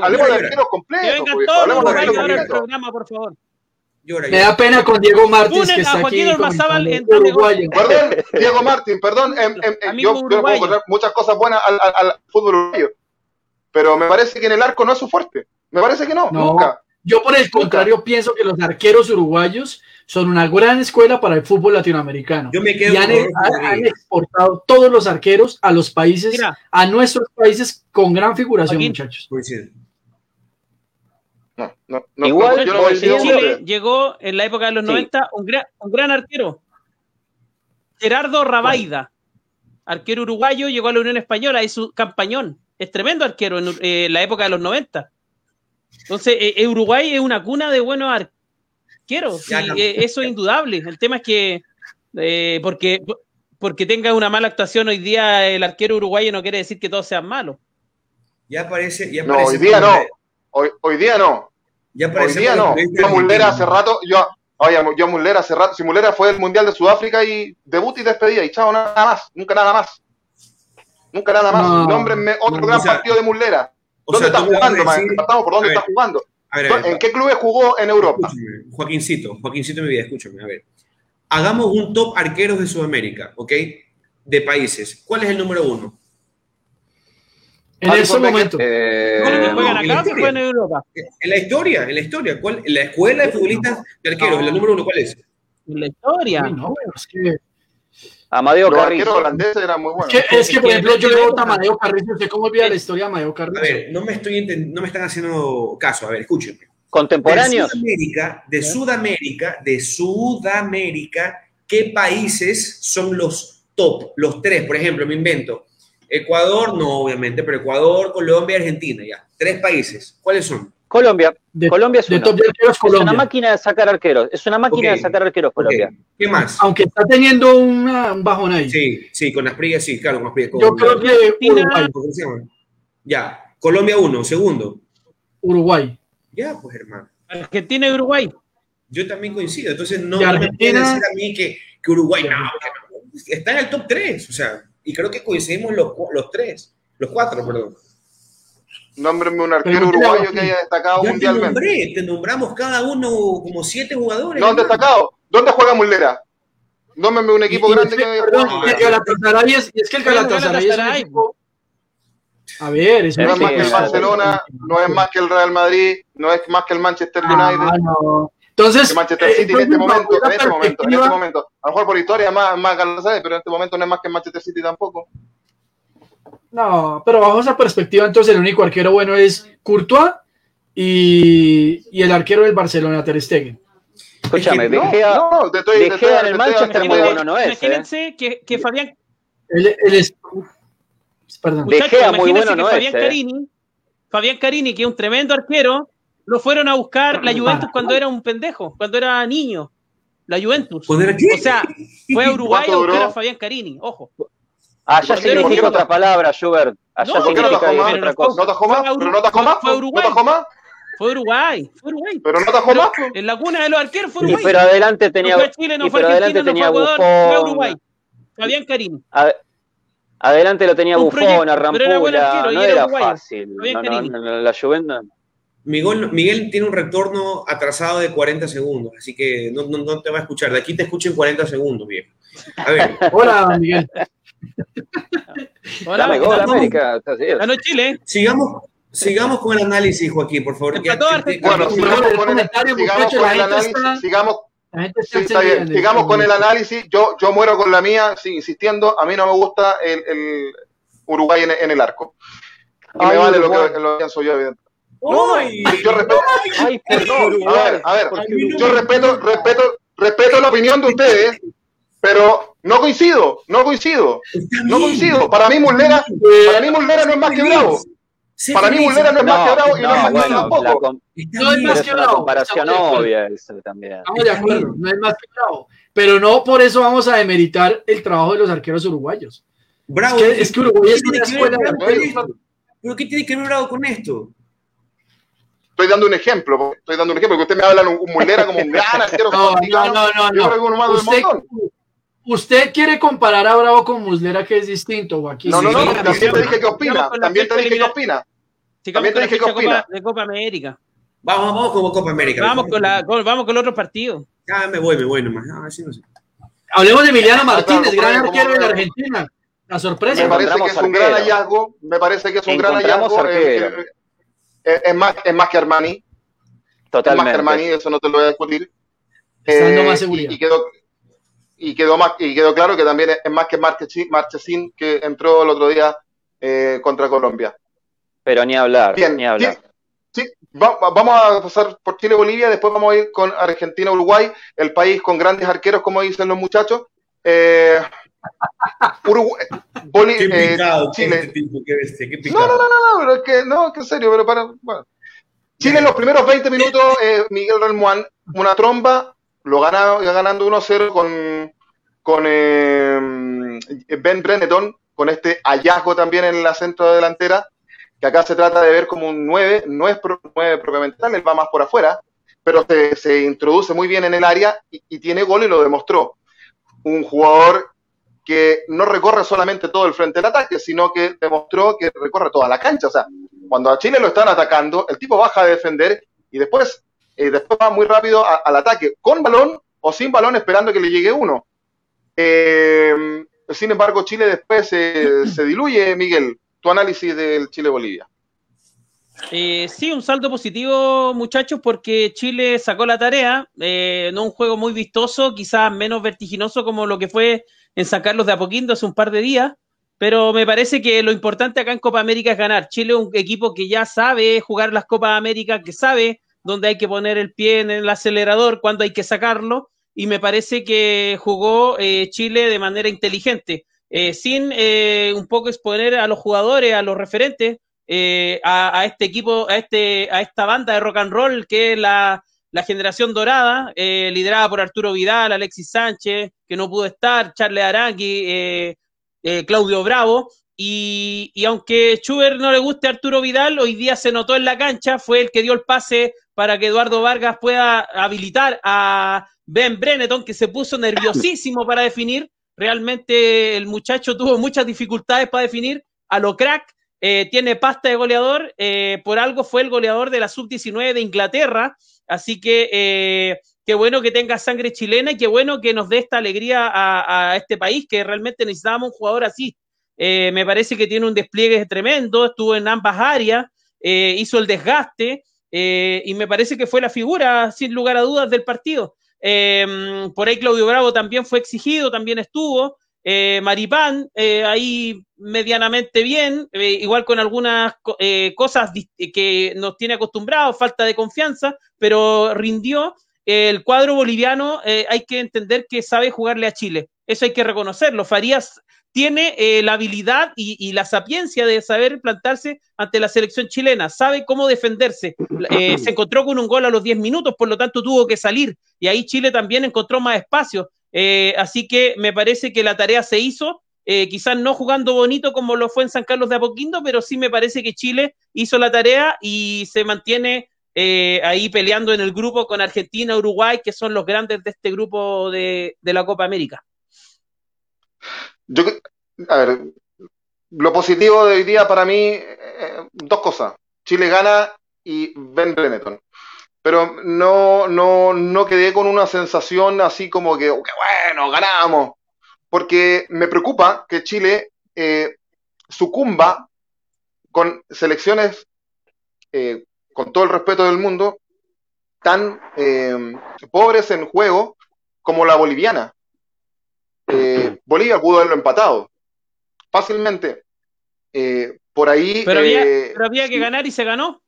hablemos, de arqueros completos. Hablemos de arqueros completos. programa, por favor. Me da pena con Diego Martín que está aquí. En perdón, Diego Martín, perdón. Em, em, em, yo, yo puedo encontrar muchas cosas buenas al, al, fútbol uruguayo. Pero me parece que en el arco no es su fuerte. Me parece que no, nunca. Yo por el contrario pienso que los arqueros uruguayos son una gran escuela para el fútbol latinoamericano. Yo me quedo y han, exportado todos los arqueros a los países, a nuestros países con gran figuración, muchachos. Igual Chile llegó en la época de los 90 un gran, un gran arquero, Gerardo Rabaida, arquero uruguayo, llegó a la Unión Española, es su campañón, es tremendo arquero en eh, la época de los 90. Entonces, eh, eh, Uruguay es una cuna de buenos arqueros, y, eso es indudable. El tema es que, porque, porque tenga una mala actuación hoy día el arquero uruguayo no quiere decir que todos sean malos. Ya parece, ya no, hoy día no. Hoy, hoy día no. Ya Hoy día no. Yo hace rato, yo, oye, yo Mullera hace rato, si Mullera fue el Mundial de Sudáfrica y debut y despedida, y chao, nada más, nunca nada más. Nunca nada más. No. Nómbrenme otro gran partido de Mullera. ¿Dónde está jugando, ¿Por dónde está jugando? ¿En qué clubes jugó en Europa? Joaquincito, Joaquincito, mi vida, escúchame, a ver. Hagamos un top arqueros de Sudamérica, ¿ok? De países. ¿Cuál es el número uno? En ese momento. Eh, en Europa? En la historia, en la historia. ¿Cuál, la escuela de futbolistas de arqueros, no. la número uno, ¿cuál es? En la historia. no, es que... Amadeo Los Carrizo. holandeses eran muy. Es que, es que por ejemplo, yo le voto a Amadeo Carrizo. ¿Usted cómo olvida la historia de Amadeo Carrizo? A ver, no me, estoy no me están haciendo caso. A ver, escúchenme. Contemporáneos. De Sudamérica, de Sudamérica, de Sudamérica, ¿qué países son los top? Los tres, por ejemplo, me invento. Ecuador, no, obviamente, pero Ecuador, Colombia, Argentina, ya. Tres países. ¿Cuáles son? Colombia. Colombia es, una, es una máquina de sacar arqueros. Es una máquina de sacar arqueros Colombia. ¿Qué más? Aunque está teniendo un bajón ahí. Sí, sí, con las prigas, sí, claro, con las prigas. Yo creo que Uruguay. Ya, Colombia uno, segundo. Uruguay. Ya, pues hermano. Argentina y Uruguay. Yo también coincido. Entonces no, me puede decir a mí que, que Uruguay no, está en el top 3. O sea, y creo que coincidimos los, los tres, los cuatro, perdón. Nómbreme un arquero uruguayo que haya destacado mundialmente. Te, nombré, te nombramos cada uno como siete jugadores. No han destacado. ¿Dónde juega Mullera? Nómbreme un equipo grande que haya jugado. Y es que el Galatasaray es un equipo... A ver, es no es más que el Barcelona, no es más que el Real Madrid, no es más que el Manchester ah, United. Ah, no. Entonces, Manchester eh, City en este momento, en este momento, en este momento, a lo mejor por historia más, más Galatasaray, pero en este momento no es más que Manchester City tampoco. No, pero bajo esa perspectiva, entonces el único arquero bueno es Courtois y, y el arquero del Barcelona, Ter Stegen. Escúchame, no, no, estoy, Gea en el Manchester muy bueno no es. Imagínense ¿eh? que, que Fabián... Es, perdón. Gea muy bueno no Fabián es. ¿eh? Carini, Fabián Carini, que es un tremendo arquero, lo fueron a buscar la Juventus cuando era un pendejo, cuando era niño. La Juventus. O sea, fue a Uruguay a buscar a Fabián Carini, ojo. Allá significa otra palabra, Schubert. Allá no, significa otra cosa. ¿No tajó más? ¿Pero no tajó más? Fue Uruguay. ¿No Fue Uruguay, fue Uruguay. Pero no tajó más. En la cuna de los arqueros fue Uruguay. pero adelante tenía, no fue Chile, no fue Argentina, no fue Ecuador, fue Uruguay. Fabián Carini. adelante lo tenía Bufón, a Rampula, no era fácil. la Juventus Miguel, tiene un retorno atrasado de 40 segundos, así que no, te va a escuchar. De aquí te escucho en 40 segundos, viejo. A ver. Hola, Miguel. Hola, hola América. Ganó Chile. Sigamos, sigamos con el análisis, Joaquín, por favor. bueno, sigamos con el, sigamos con el análisis. Sigamos, sigamos con el análisis. Yo, yo muero con la mía, sí, insistiendo. A mí no me gusta el, el Uruguay en, el arco. Y me vale lo que, lo pienso yo, evidentemente. No, yo respeto. Ay. A ver, a ver. Yo respeto, respeto, respeto la opinión de ustedes, pero no coincido, no coincido, no coincido. Para mí Muslera, para mí Muslera no es más que Bravo. Para mí Muslera no es más que Bravo y no, es más que tampoco. No es más que Bravo. comparación obvia eso también. Estamos de acuerdo, no es más que Bravo. Pero no por eso vamos a demeritar el trabajo de los arqueros uruguayos. Bravo. Es que, es que Uruguay es una escuela de ¿Pero qué tiene que ver Bravo con esto? Estoy dando un ejemplo, estoy dando un ejemplo, que usted me habla un, un Muslera como un gran arquero. no, no, no, no, Usted, usted quiere comparar a Bravo con Muslera, que es distinto, Joaquín. No, no, no, también te dije qué opina. También te dije qué opina. También te dije qué opina. De Copa América. Vamos, vamos como Copa América. Vamos con, la, vamos con el otro partido. Ya me voy, me voy nomás. No, no sé. Hablemos de Emiliano Martínez, gran arquero de la Argentina. La sorpresa. Me parece que es un gran hallazgo. Me parece que es un gran hallazgo. Es, más, es más que Armani. Totalmente. Es más que Armani, eso no te lo voy a discutir. Eh, más seguridad. Y, quedó, y, quedó más, y quedó claro que también es más que Marchesín, que entró el otro día eh, contra Colombia. Pero ni hablar, Bien, ni hablar. Sí, vamos a pasar por Chile-Bolivia, después vamos a ir con Argentina-Uruguay, el país con grandes arqueros, como dicen los muchachos. Eh, Uruguay, Bolivia, qué picado, Chile. Este tipo, qué bestia, qué no, no, no, no, pero es que, no, que en serio, pero para. Bueno. Chile en los primeros 20 minutos, eh, Miguel Relmuán, una tromba, lo gana ganando 1-0 con, con eh, Ben Brenneton, con este hallazgo también en la centro delantera, que acá se trata de ver como un 9, no es 9 propiamente tal, él va más por afuera, pero se, se introduce muy bien en el área y, y, tiene gol y lo demostró. Un jugador que no recorre solamente todo el frente del ataque, sino que demostró que recorre toda la cancha. O sea, cuando a Chile lo están atacando, el tipo baja de defender y después, eh, después va muy rápido al ataque, con balón o sin balón, esperando que le llegue uno. Eh, sin embargo, Chile después se diluye, Miguel. Tu análisis del Chile-Bolivia. Eh, sí, un saldo positivo, muchachos, porque Chile sacó la tarea. no un juego muy vistoso, quizás menos vertiginoso como lo que fue en San Carlos de Apoquindo hace un par de días, pero me parece que lo importante acá en Copa América es ganar. Chile es un equipo que ya sabe jugar las Copas América, que sabe dónde hay que poner el pie en el acelerador, cuándo hay que sacarlo, y me parece que jugó eh, Chile de manera inteligente, eh, sin eh, un poco exponer a los jugadores, a los referentes, a, a, este equipo, a, este, a esta banda de rock and roll que es la, la generación dorada, eh, liderada por Arturo Vidal, Alexis Sánchez, que no pudo estar, Charles Arangui, eh, eh, Claudio Bravo, y, aunque Schubert no le guste a Arturo Vidal, hoy día se notó en la cancha, fue el que dio el pase para que Eduardo Vargas pueda habilitar a Ben Brenneton, que se puso nerviosísimo para definir. Realmente el muchacho tuvo muchas dificultades para definir a lo crack. tiene pasta de goleador, por algo fue el goleador de la sub-19 de Inglaterra, Así que eh, qué bueno que tenga sangre chilena y qué bueno que nos dé esta alegría a, este país, que realmente necesitábamos un jugador así. Eh, me parece que tiene un despliegue tremendo, estuvo en ambas áreas, eh, hizo el desgaste y me parece que fue la figura, sin lugar a dudas, del partido. por ahí Claudio Bravo también fue exigido, también estuvo. Maripán, ahí medianamente bien, igual con algunas cosas que nos tiene acostumbrados, falta de confianza, pero rindió. El cuadro boliviano eh, hay que entender que sabe jugarle a Chile. Eso hay que reconocerlo. Farías tiene eh, la habilidad y, la sapiencia de saber plantarse ante la selección chilena, sabe cómo defenderse. Eh, se encontró con un gol a los 10 minutos, por lo tanto tuvo que salir y ahí Chile también encontró más espacio. Así que me parece que la tarea se hizo, quizás no jugando bonito como lo fue en San Carlos de Apoquindo, pero sí me parece que Chile hizo la tarea y se mantiene eh, ahí peleando en el grupo con Argentina, Uruguay, que son los grandes de este grupo de, la Copa América. Yo, a ver, lo positivo de hoy día para mí, eh, dos cosas. Chile gana y Ben Benetton. Pero no, no, no quedé con una sensación así como que, bueno, ganamos. Porque me preocupa que Chile eh, sucumba con selecciones eh, con todo el respeto del mundo, tan eh, pobres en juego como la boliviana. Eh, Bolivia pudo haberlo empatado fácilmente. Eh, por ahí. Pero había, pero había que ganar y se ganó.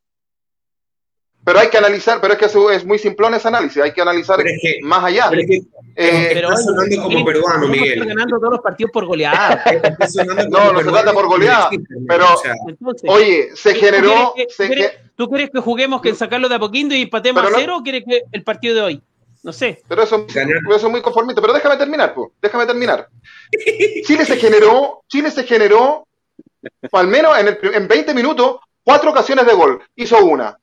Pero hay que analizar, pero es que eso es muy simplón ese análisis, hay que analizar es que- más allá. pero es que- Eh, Pero oye, sonando como Miguel, peruano, ¿cómo Miguel. estás ganando todos los partidos por goleada. No, no se trata por goleada, pero- Entonces, oye, se ¿tú generó. quieres que- se tú, quieres, tú quieres que juguemos que sacarlo de a poquito y empatemos a no- cero o quieres que el partido de hoy? No sé. Pero eso, es muy conformista. Pero déjame terminar, pues. Déjame terminar. Chile se generó, Chile se generó, al menos en, el, en 20 minutos, cuatro ocasiones de gol. Hizo una.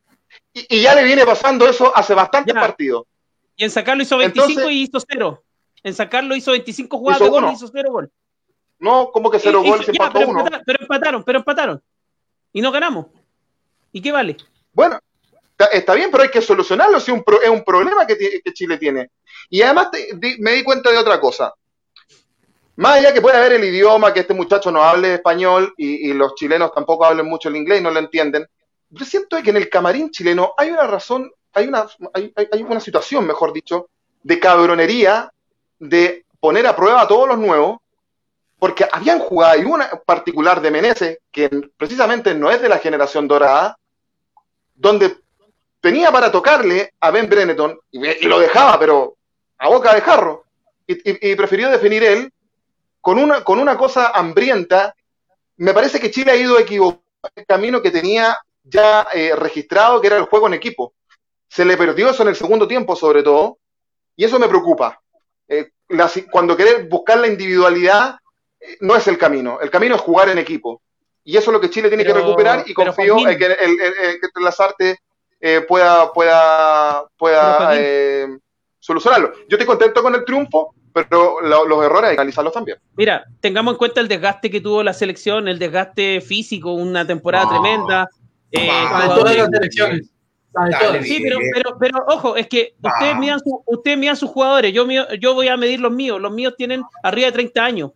Y, y ya le viene pasando eso hace bastantes partidos. Y en sacarlo hizo 25 Entonces- y hizo cero. En sacarlo hizo 25 jugadas Hizo de gol uno. y hizo cero gol. No, como que cero Y- y- goles se empató pero, uno. empataron, pero empataron, pero empataron. Y no ganamos. ¿Y qué vale? Bueno, está, está bien, pero hay que solucionarlo. Si un pro- es un problema que, Chile tiene. Y además te- di- me di cuenta de otra cosa. Más allá que puede haber el idioma, que este muchacho no hable español y, y los chilenos tampoco hablen mucho el inglés y no lo entienden, yo siento que en el camarín chileno hay una razón, hay una, hay, una situación, mejor dicho, de cabronería, de poner a prueba a todos los nuevos, porque habían jugado, y una particular de Meneses, que precisamente no es de la generación dorada, donde tenía para tocarle a Ben Brenneton y, lo dejaba, pero a boca de jarro, y, y- prefirió definir él con una, con una cosa hambrienta. Me parece que Chile ha ido equivocado el camino que tenía ya eh, registrado, que era el juego en equipo. Se le perdió eso en el segundo tiempo, sobre todo, y eso me preocupa. Eh, la- cuando querer buscar la individualidad, eh, no es el camino. El camino es jugar en equipo. Y eso es lo que Chile tiene Pero- que recuperar y confío Joaquín. en que, el, el- el- que Lazarte eh, pueda, pueda, pueda eh, solucionarlo. Yo estoy contento con el triunfo, pero lo- los errores hay que analizarlos también. Mira, tengamos en cuenta el desgaste que tuvo la selección, el desgaste físico, una temporada tremenda. Eh, Ah, de todas las elecciones. Dale. Sí, pero, pero, pero ojo, es que ustedes Ah. midan, su- ustedes midan sus jugadores, yo, mío- yo voy a medir los míos, los míos tienen arriba de 30 años.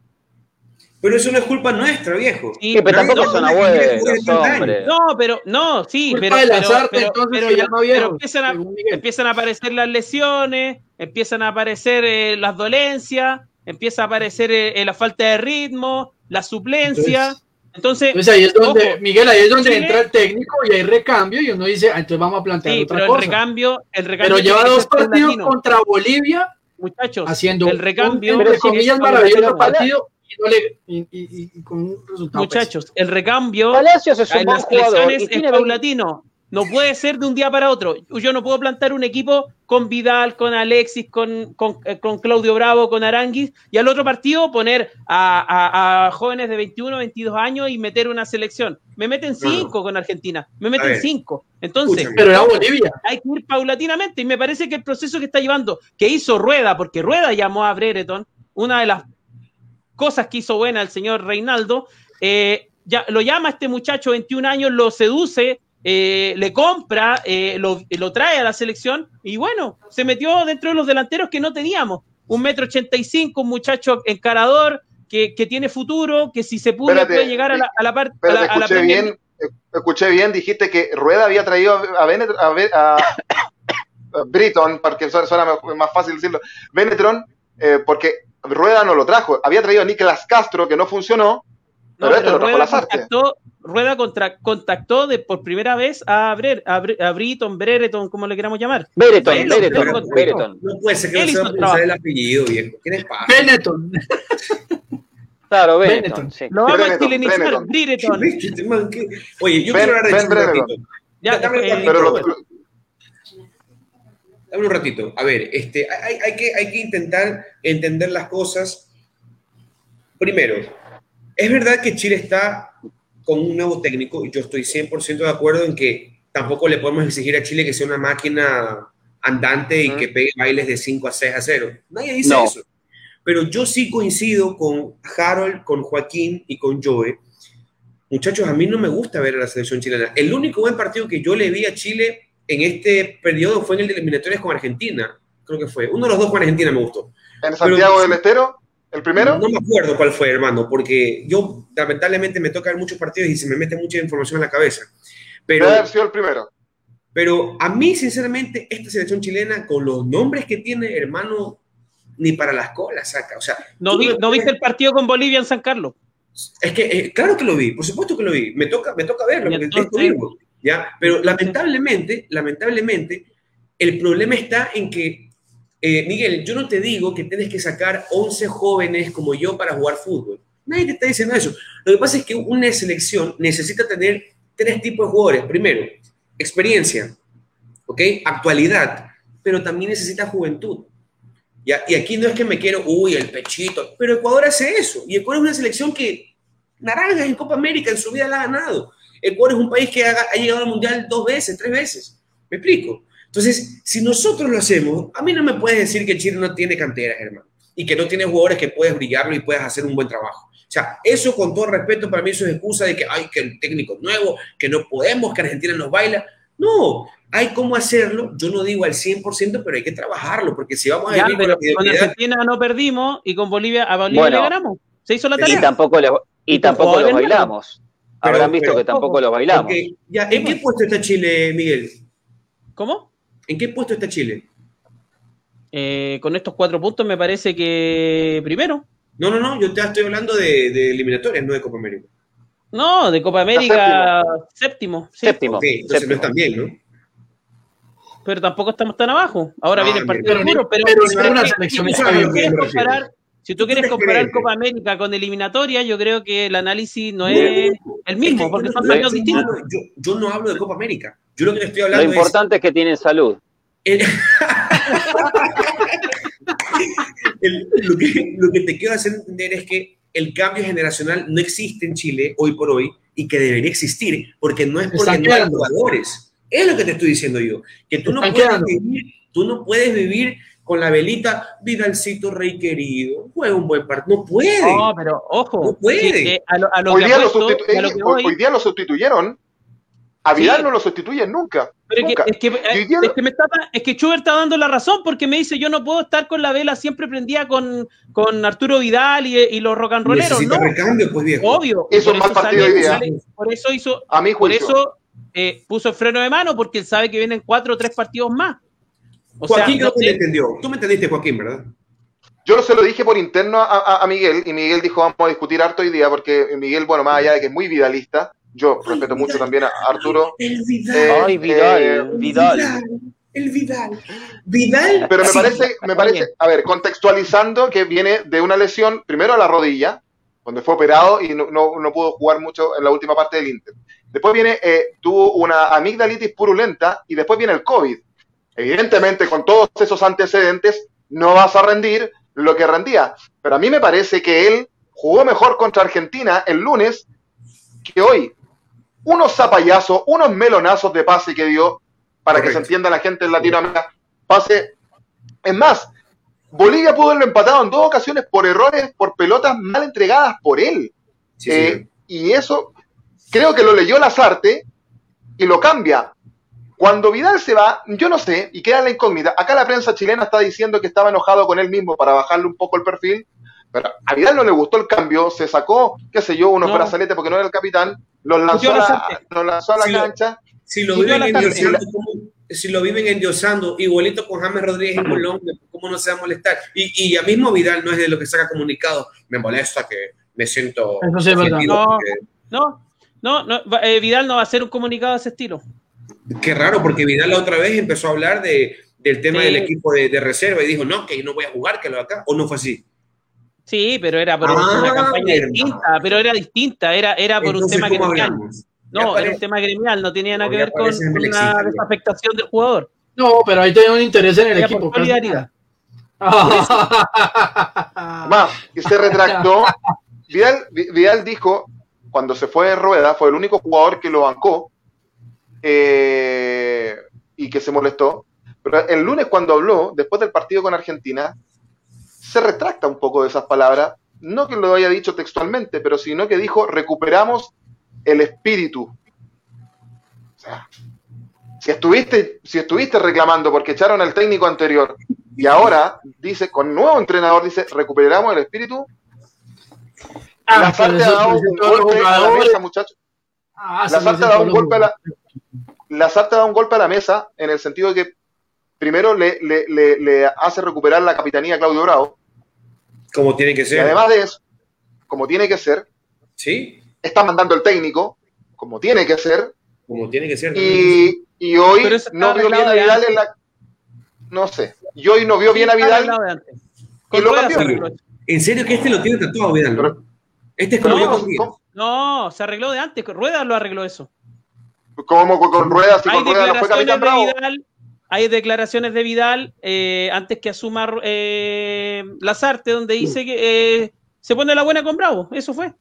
Pero eso no es culpa nuestra, viejo. Sí, Sí, pero No, tampoco no, son abuelos, no, no, hombre. No, pero no, sí, Culpa pero, de pero, pero- entonces, pero que ya- no vieron, pero empiezan, a, empiezan a aparecer las lesiones, empiezan a aparecer eh, las dolencias, empieza a aparecer eh, eh, la falta de ritmo, la suplencia. Entonces, Entonces ahí es donde, ojo, Miguel, ahí es donde entra el técnico y hay recambio y uno dice, ah, entonces vamos a plantear sí, otra pero el cosa. recambio, el recambio Pero lleva dos partidos contra Bolivia muchachos, haciendo el recambio, un, entre es comillas, maravilloso partido y, no le- y- y- y con un resultado Muchachos, el recambio Palacios es un en buen las jugador. selecciones y es paulatino. No puede ser de un día para otro. Yo no puedo plantar un equipo con Vidal, con Alexis, con, con, eh, con Claudio Bravo, con Aranguis, y al otro partido poner a, a- a jóvenes de 21, 22 años y meter una selección. Me meten cinco con Argentina, me meten cinco. Entonces. Pero Bolivia. hay que ir paulatinamente. Y me parece que el proceso que está llevando, que hizo Rueda, porque Rueda llamó a Brereton, una de las cosas que hizo buena el señor Reinaldo, eh, ya, lo llama a este muchacho, 21 años, lo seduce, eh, le compra, eh, lo, lo trae a la selección y bueno, se metió dentro de los delanteros que no teníamos. Un metro ochenta y cinco, un muchacho encarador que, que tiene futuro, que si se pudo Espérate, puede llegar a la, a la parte. Pero a la, te a la escuché bien, eh, escuché bien, dijiste que Rueda había traído a, Benet- a, a- Britton, porque suena, más fácil decirlo, Benetron, eh, porque Rueda no lo trajo, había traído a Nicolás Castro, que no funcionó, No, pero este pero lo trajo Rueda contactó, Rueda contra- contactó de, por primera vez a, Brer, a, Bre- a Britton, Brereton, como le queramos llamar. Bereton, él- Bereton. No puede ser que no sepa el apellido, viejo. ¿Qué les pasa? Benetton. Claro, Benetton. Benetton, sí. Lo vamos a Brereton, chilenizar, Brereton. Brereton. Este. Oye, yo Ben- quiero hablar de un Brereton. ratito. Ya, Dame un eh, ratito, pero lo- Dame un ratito. A ver, este, hay, hay que, hay que intentar entender las cosas. Primero, es verdad que Chile está con un nuevo técnico y yo estoy 100% de acuerdo en que tampoco le podemos exigir a Chile que sea una máquina andante y que pegue bailes de 5 a 6 a 0. Nadie dice No. eso. Pero yo sí coincido con Harold, con Joaquín y con Joe. Muchachos, a mí no me gusta ver a la selección chilena. El único buen partido que yo le vi a Chile en este periodo fue en el de eliminatorias con Argentina. Creo que fue. Uno de los dos con Argentina me gustó. en Santiago Pero- del Estero, el primero, No me acuerdo cuál fue, hermano, porque yo lamentablemente me toca ver muchos partidos y se me mete mucha información en la cabeza. Pero, debe haber sido el primero. pero a mí, sinceramente, esta selección chilena, con los nombres que tiene, hermano, ni para las colas saca. O sea, ¿No, tú vi- me ¿No puedes- viste el partido con Bolivia en San Carlos? Es que, eh, claro que lo vi, por supuesto que lo vi. Me toca, me toca verlo, porque entonces- ¿ya? Pero lamentablemente, lamentablemente, el problema está en que, eh, Miguel, yo no te digo que tienes que sacar 11 jóvenes como yo para jugar fútbol. Nadie te está diciendo eso. Lo que pasa es que una selección necesita tener tres tipos de jugadores. Primero, experiencia, ¿ok? Actualidad, pero también necesita juventud. Y aquí no es que me quiero, uy, el pechito, pero Ecuador hace eso. Y Ecuador es una selección que naranjas en Copa América en su vida la ha ganado. Ecuador es un país que ha, ha llegado al Mundial dos veces, tres veces. ¿Me explico? Entonces, si nosotros lo hacemos, a mí no me puedes decir que Chile no tiene canteras, hermano, y que no tiene jugadores que puedes brillarlo y puedes hacer un buen trabajo. O sea, eso con todo respeto para mí eso es excusa de que hay que el técnico nuevo, que no podemos, que Argentina nos baila. No, hay cómo hacerlo. Yo no digo al 100%, pero hay que trabajarlo, porque si vamos a Ya, vivir pero con la con Argentina no perdimos y con Bolivia a Bolivia Bueno. le ganamos. Se hizo la Y tarea. tampoco los, y Y tampoco los bailamos. Pero- Habrán visto pero- que tampoco los bailamos. Porque, ya, ¿En qué puesto está Chile, Miguel? ¿Cómo? ¿En qué puesto está Chile? Eh, con estos cuatro puntos me parece que primero. No, no, no, yo te estoy hablando de, de eliminatorias, no de Copa América. No, de Copa América séptimo. sí. Séptimo. Entonces no séptimo. están bien, ¿no? pero tampoco estamos tan abajo. Ahora Ah, viene el partido Pero duro, pero, pero si tú- selección si está tú bien, quieres comparar, si tú ¿Tú quieres crees comparar que- Copa América con eliminatoria, yo creo que el análisis no es el mismo, porque son no- yo- distintos. Yo, yo no hablo de Copa América. Yo lo que estoy hablando importante es que tienen salud. el- el- lo, que, lo que te quiero hacer entender es que el cambio generacional no existe en Chile hoy por hoy y que debería existir porque no es porque no hay jugadores. Es lo que te estoy diciendo yo. Que tú no, puedes vivir, tú no puedes vivir con la velita, Vidalcito Rey querido, juega un buen partido. No puede. No, pero ojo, No puede. sí, a lo, a lo Hoy que día, lo apuesto, sustitu- a lo que hoy, voy, hoy día lo sustituyeron. A Vidal Sí. no lo sustituyen nunca. Pero es que, es, que, es que me está, es que Schubert está dando la razón porque me dice yo no puedo estar con la vela siempre prendida con, con Arturo Vidal y, y los rock and rolleros, Necesita no, recambio, pues viejo. obvio. Por un mal eso partido sale- hoy día. sale- por eso hizo, A mi por eso eh, puso el freno de mano porque él sabe que vienen cuatro o tres partidos más. O sea, Joaquín no creo que sé- me entendió. Tú me entendiste, Joaquín, ¿verdad? Yo se lo dije por interno a, a- a Miguel y Miguel dijo vamos a discutir harto hoy día porque Miguel, bueno, más allá de que es muy vidalista, yo respeto mucho también a Arturo, El Vidal. Eh, Ay, Vidal, eh, Vidal. El Vidal. Vidal. pero me sí, parece, me parece, a ver, contextualizando que viene de una lesión, primero a la rodilla, donde fue operado y no, no- no pudo jugar mucho en la última parte del Inter. Después viene, eh, tuvo una amigdalitis purulenta y después viene el COVID. Evidentemente, con todos esos antecedentes, no vas a rendir lo que rendía. Pero a mí me parece que él jugó mejor contra Argentina el lunes que hoy. Unos zapayazos, unos melonazos de pase que dio, para que se entienda la gente en Latinoamérica, pase. Es más, Bolivia pudo haberlo empatado en dos ocasiones por errores, por pelotas mal entregadas por él. Sí, Eh, y eso creo que lo leyó Lazarte y lo cambia. Cuando Vidal se va, yo no sé, y queda la incógnita. Acá la prensa chilena está diciendo que estaba enojado con él mismo para bajarle un poco el perfil, pero a Vidal no le gustó el cambio, se sacó, qué sé yo, unos No. brazaletes porque no era el capitán, los lanzó, a la, los lanzó a la lo- cancha. Si lo viven la endiosando, ¿cómo- si lo viven endiosando, igualito con James Rodríguez en Colombia, ¿cómo no se va a molestar? Y, y ya mismo Vidal no es de lo que saca comunicado. Me molesta que me siento. Eso sí es verdad. ofendido No. No, no, eh, Vidal no va a hacer un comunicado de ese estilo. Qué raro, porque Vidal la otra vez empezó a hablar de, del tema Sí. del equipo de, de reserva y dijo, no, que yo no voy a jugar, que lo de acá. ¿O no fue así? Sí, pero era por Ah, una campaña distinta, pero era distinta, era, era por un tema ¿cómo gremial. hablamos? No, era un tema gremial, no tenía nada que ver con, una desafectación del jugador. No, pero ahí tenía un interés en el Era equipo. por solidaridad. Más, y se retractó. Vidal, Vi- Vidal dijo, cuando se fue de rueda, fue el único jugador que lo bancó eh, y que se molestó. Pero el lunes cuando habló, después del partido con Argentina, se retracta un poco de esas palabras. No que lo haya dicho textualmente, pero sino que dijo, recuperamos el espíritu. O sea, si estuviste, si estuviste reclamando porque echaron al técnico anterior y ahora dice, con nuevo entrenador, dice, recuperamos el espíritu, Ah, Lazarte pero ha dado un golpe a la mesa, muchachos. Ah, me ha dado un golpe a la, Lazarte ha dado un golpe a la mesa en el sentido de que primero le, le- le- le hace recuperar la capitanía a Claudio Bravo, Como tiene que y ser. además de eso, como tiene que ser, Sí, está mandando el técnico, como tiene que ser, como tiene que ser. y, y hoy no vio bien a Vidal en la... No sé, y hoy no vio bien a Vidal arreglado de antes. y Con lo cambió. En serio que este lo tiene tatuado, Vidal, Este es como No, yo con Díaz. ¿cómo, No, se arregló de antes. con Ruedas lo arregló eso. cómo con, con ruedas y Hay con ruedas no fue declaraciones capitán de Bravo? Vidal. Hay declaraciones de Vidal eh, antes que asuma eh, Lazarte, donde dice que eh, se pone la buena con Bravo. Eso fue.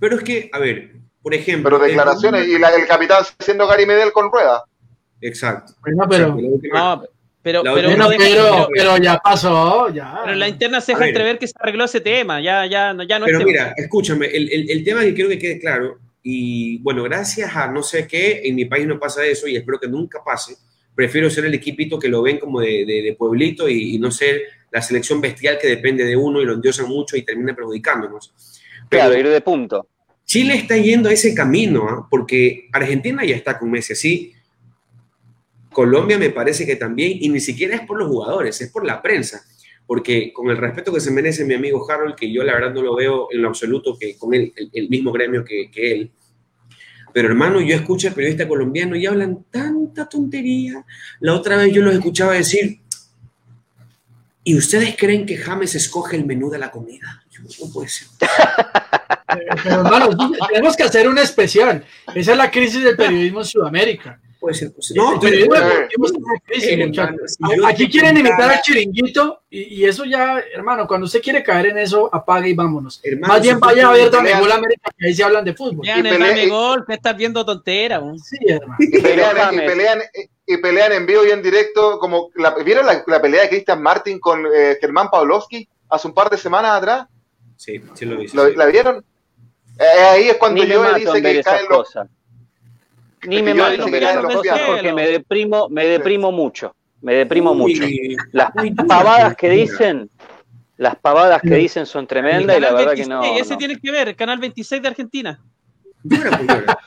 Pero es que, a ver, por ejemplo. Pero declaraciones, y la, el capitán siendo Gary Medel con ruedas. Exacto. Bueno, pero, Exacto, la última- No, pero, La pero, última- uno bueno, deja- pero, pero- pero ya pasó, ya. pero en la interna se deja ver. entrever que se arregló ese tema. Ya, ya, ya no es Pero tema. mira, escúchame, el, el- el tema que quiero que quede claro, y bueno, gracias a no sé qué, en mi país no pasa eso y espero que nunca pase. Prefiero ser el equipito que lo ven como de, de- de pueblito y, y no ser la selección bestial que depende de uno y lo endiosan mucho y termina perjudicándonos. Pero Claro, ir de punto. Chile está yendo a ese camino, ¿ah? porque Argentina ya está con Messi así. Colombia me parece que también, y ni siquiera es por los jugadores, es por la prensa. Porque con el respeto que se merece mi amigo Harold, que yo la verdad no lo veo en lo absoluto que con él, el, el mismo gremio que, que él. Pero hermano, yo escucho al periodista colombiano y hablan tanta tontería. La otra vez yo los escuchaba decir, ¿y ustedes creen que James escoge el menú de la comida? Yo, no puede ser. Pero, hermano, tenemos que hacer un especial. Esa es la crisis del periodismo en Sudamérica. Puede ser posible. el No, pero, Aquí quieren imitar al chiringuito y, y eso ya, hermano, cuando usted quiere caer en eso, apague y vámonos. Hermano, Más bien vaya a ver Dame Gol América, que ahí se hablan de fútbol. Vean y el pelea- Dame y- Gol, que estás viendo tontera. weón. Sí, hermano. Y pelean, y pelean, y pelean en vivo y en directo, como la, ¿vieron la, la pelea de Cristian Martin con eh, Germán Pavlovsky hace un par de semanas atrás? Sí, sí lo hice. ¿Lo- sí. ¿La vieron? Eh, ahí es cuando yo dice en que esas caen los... cosas. Ni me que mato que porque me deprimo, me deprimo mucho. Me deprimo mucho. Uy, Las uy, pavadas que dura. dicen, las pavadas que dicen son tremendas y la verdad que 26, no. ese no. tiene que ver, Canal 26 de Argentina.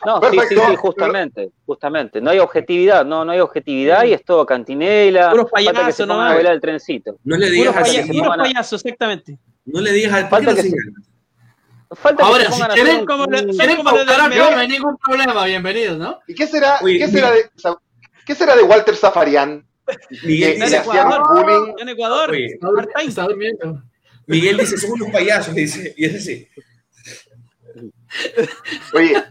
No, sí, sí, sí, justamente, justamente. No hay objetividad, no, no hay objetividad y es todo cantinela. Puros falta que payasos se pongan nomás. a trencito. No le Puros digas paya- puros payasos, exactamente. no le digas al Falta ¿por qué que se-? Falta Ahora, si quieren, un- como le- ¿Quieren como. No hay ningún problema, bienvenidos, ¿no? ¿Y qué será, qué será, de, ¿qué será de Walter Zafarian? Miguel, Y En le dice, hacían Ecuador, bullying. en Ecuador. Oye, Está, está durmiendo. Miguel dice, son unos payasos, dice, y es así. Oye,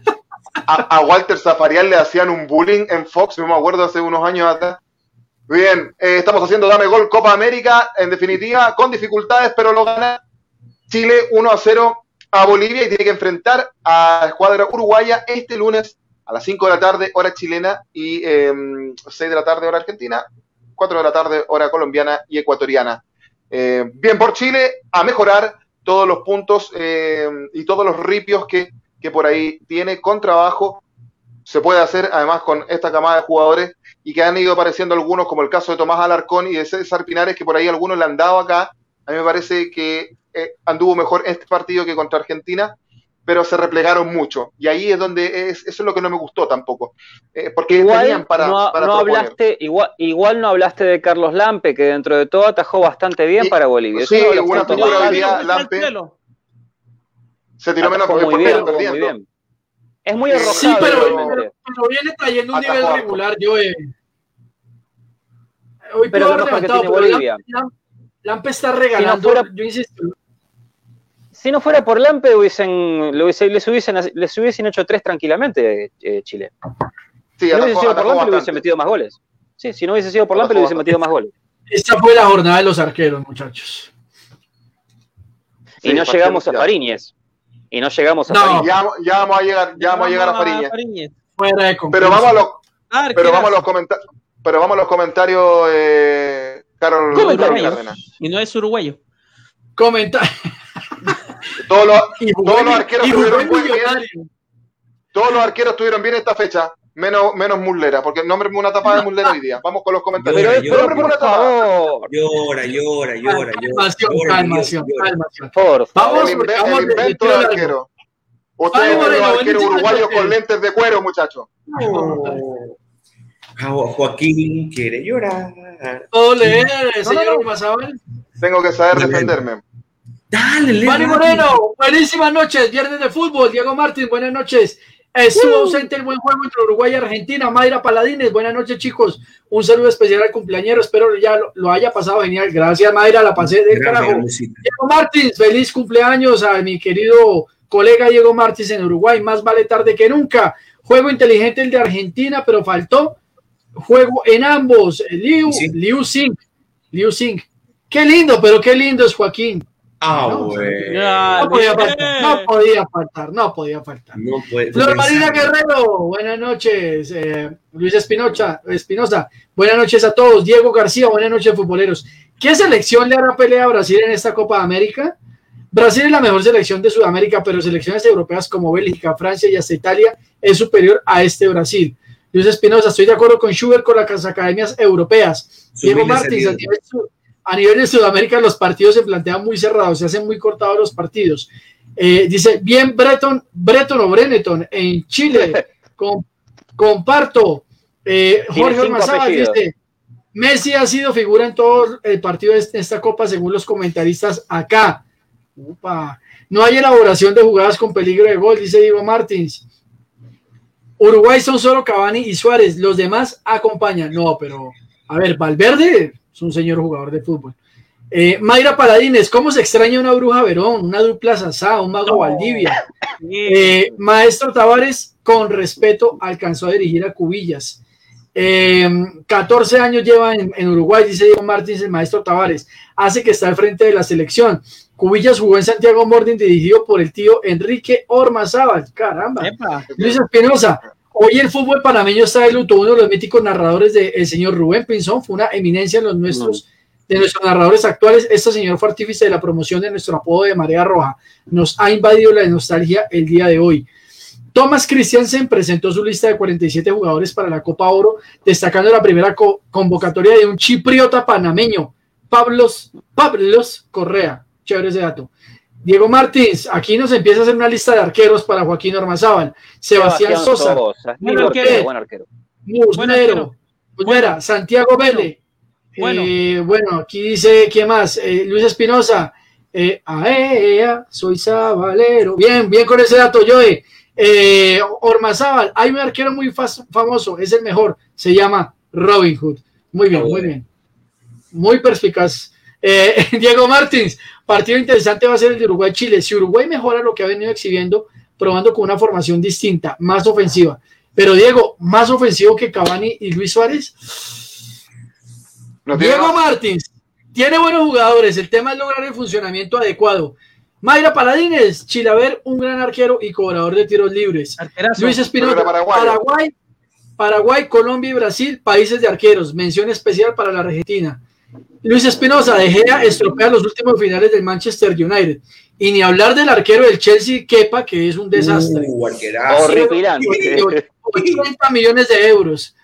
a, a Walter Zafarian le hacían un bullying en Fox, no me acuerdo, hace unos años atrás. Bien, eh, estamos haciendo Dame Gol Copa América, en definitiva, con dificultades, pero lo gana Chile 1 a 0 a Bolivia y tiene que enfrentar a la escuadra uruguaya este lunes a las 5 de la tarde, hora chilena, y eh, 6 de la tarde, hora argentina, 4 de la tarde, hora colombiana y ecuatoriana. Eh, bien por Chile, a mejorar todos los puntos eh, y todos los ripios que, que por ahí tiene con trabajo. Se puede hacer además con esta camada de jugadores y que han ido apareciendo algunos, como el caso de Tomás Alarcón y de César Pinares, que por ahí algunos le han dado acá. A mí me parece que eh, anduvo mejor este partido que contra Argentina, pero se replegaron mucho. Y ahí es donde es, eso es lo que no me gustó tampoco. Eh, porque tenían Igual para, no, para no hablaste, igual, igual no hablaste de Carlos Lampe, que dentro de todo atajó bastante bien Y- para Bolivia. Sí, una puntos figura día, Lampe. Se tiró menos porque muy bien, atajó muy perdiendo. bien. Es muy arrojado Sí, pero, pero, pero viene trayendo un nivel regular, yo. Eh. Hoy Pero pero Bolivia. Lampe, Lampe- está regalando, fuera- yo insisto, Si no fuera por Lampe, hubiesen, le hubiese- les, hubiesen, les hubiesen hecho tres tranquilamente eh, Chile. Sí, Si no hubiese sido por Lampe, le hubiese bastante. metido más goles. Sí, si no hubiese sido por Lampe, le Atajó hubiese metido más goles. esta fue la jornada de los arqueros, muchachos. Y Sí, no llegamos a. Fariñez. Y no llegamos a No. Fariñez. Ya, ya vamos a llegar, ya vamos a llegar a Fariñez. Fariñez. Fuera de concurso. Pero vamos a los, Ah, pero vamos a los comentarios, pero vamos a los comentarios, eh, Carol, ¿Cómo Carol? Cárdenas. Y no es uruguayo. Comenta- Todos los, y Todos los arqueros y tuvieron buen bien. Todos los arqueros estuvieron bien esta fecha, menos, menos Muslera, porque nómbreme una tapada de Muslera hoy día. Vamos con los comentarios. Llora, pero llora, por una favor, Llora, llora, llora, llora. Calmación, llora, calmación, llora. calmación. por favor. Vamos, El, invento tiro de largo. arquero. Ustedes son los arqueros uruguayos con lentes de cuero, muchachos. Oh. Joaquín quiere llorar. Todo leer, no, señor. Tengo que saber defenderme. Dale, Mari Moreno, buenísimas noches, viernes de fútbol. Diego Martín, buenas noches. Estuvo ausente el buen juego entre Uruguay y Argentina. Mayra Paladines, buenas noches, chicos. Un saludo especial al cumpleañero. Espero ya lo, lo haya pasado genial. Gracias, Mayra. La pasé del carajo. Diego Martins, feliz cumpleaños a mi querido colega Diego Martins en Uruguay. Más vale tarde que nunca. Juego inteligente el de Argentina, pero faltó juego en ambos. Liu, Sí. Liu Sing. Liu Sing. Qué lindo, pero qué lindo es Joaquín. Ah, No, bueno. No podía faltar, no podía faltar, no podía faltar. No puede. Flor Marina Guerrero, buenas noches. Eh, Luis Espinocha, Espinosa, buenas noches a todos. Diego García, buenas noches, futboleros. ¿Qué selección le hará pelea a Brasil en esta Copa de América? Brasil es la mejor selección de Sudamérica, pero selecciones europeas como Bélgica, Francia y hasta Italia es superior a este Brasil. Luis Espinosa, estoy de acuerdo con Schubert con las academias europeas. Diego Martins. A nivel, de Sudamérica los partidos se plantean muy cerrados, se hacen muy cortados los partidos. Eh, dice, bien Breton, Breton o Breneton en Chile, com- comparto. Eh, Jorge Ormazábal dice, Messi ha sido figura en todo el partido de esta copa según los comentaristas acá. Upa. No hay elaboración de jugadas con peligro de gol, dice Diego Martins. Uruguay son solo Cavani y Suárez, los demás acompañan. No, pero a ver, Valverde es un señor jugador de fútbol. Eh, Mayra Paladines, ¿cómo se extraña una bruja Verón, una dupla Sasá, un mago Valdivia? Eh, Maestro Tavares, con respeto, alcanzó a dirigir a Cubillas. Eh, 14 años lleva en, en Uruguay, dice Diego Martins, el maestro Tavares. Hace que está al frente de la selección. Cubillas jugó en Santiago Morning, dirigido por el tío Enrique Ormazábal. Caramba. Epa. Luis Espinosa, hoy el fútbol panameño está de luto. Uno de los míticos narradores del señor Rubén Pinzón fue una eminencia en los nuestros, de nuestros narradores actuales. Este señor fue artífice de la promoción de nuestro apodo de Marea Roja. Nos ha invadido la nostalgia el día de hoy. Thomas Christiansen presentó su lista de 47 jugadores para la Copa Oro, destacando la primera co- convocatoria de un chipriota panameño, Pablos, Pablos Correa. Chévere ese dato. Diego Martins, aquí nos empieza a hacer una lista de arqueros para Joaquín Ormazábal. Sebastián, Sosa, Buen Buen arquero, arquero. buen arquero. Santiago Vélez. Bueno. Eh, bueno, aquí dice, ¿quién más? Eh, Luis Espinosa. Eh, aea, soy Sabalero. Bien, bien con ese dato, Joe. Eh, Ormazábal, hay un arquero muy famoso, es el mejor, se llama Robin Hood. Muy bien, Ah, muy bien. Muy perspicaz. Eh, Diego Martins, partido interesante va a ser el de Uruguay-Chile. Si Uruguay mejora lo que ha venido exhibiendo, probando con una formación distinta, más ofensiva. Pero Diego, más ofensivo que Cavani y Luis Suárez. No Diego. Martins tiene buenos jugadores. El tema es lograr el funcionamiento adecuado. Mayra Paladines, Chilaver, un gran arquero y cobrador de tiros libres. Arquerazo. Luis Espinosa. Paraguay, Paraguay, Colombia y Brasil, países de arqueros. Mención especial para la Argentina. Luis Espinosa, De Gea estropea los últimos finales del Manchester United. Y ni hablar del arquero del Chelsea, Kepa, que es un desastre. Uh. Horripilante. 80 millones de euros.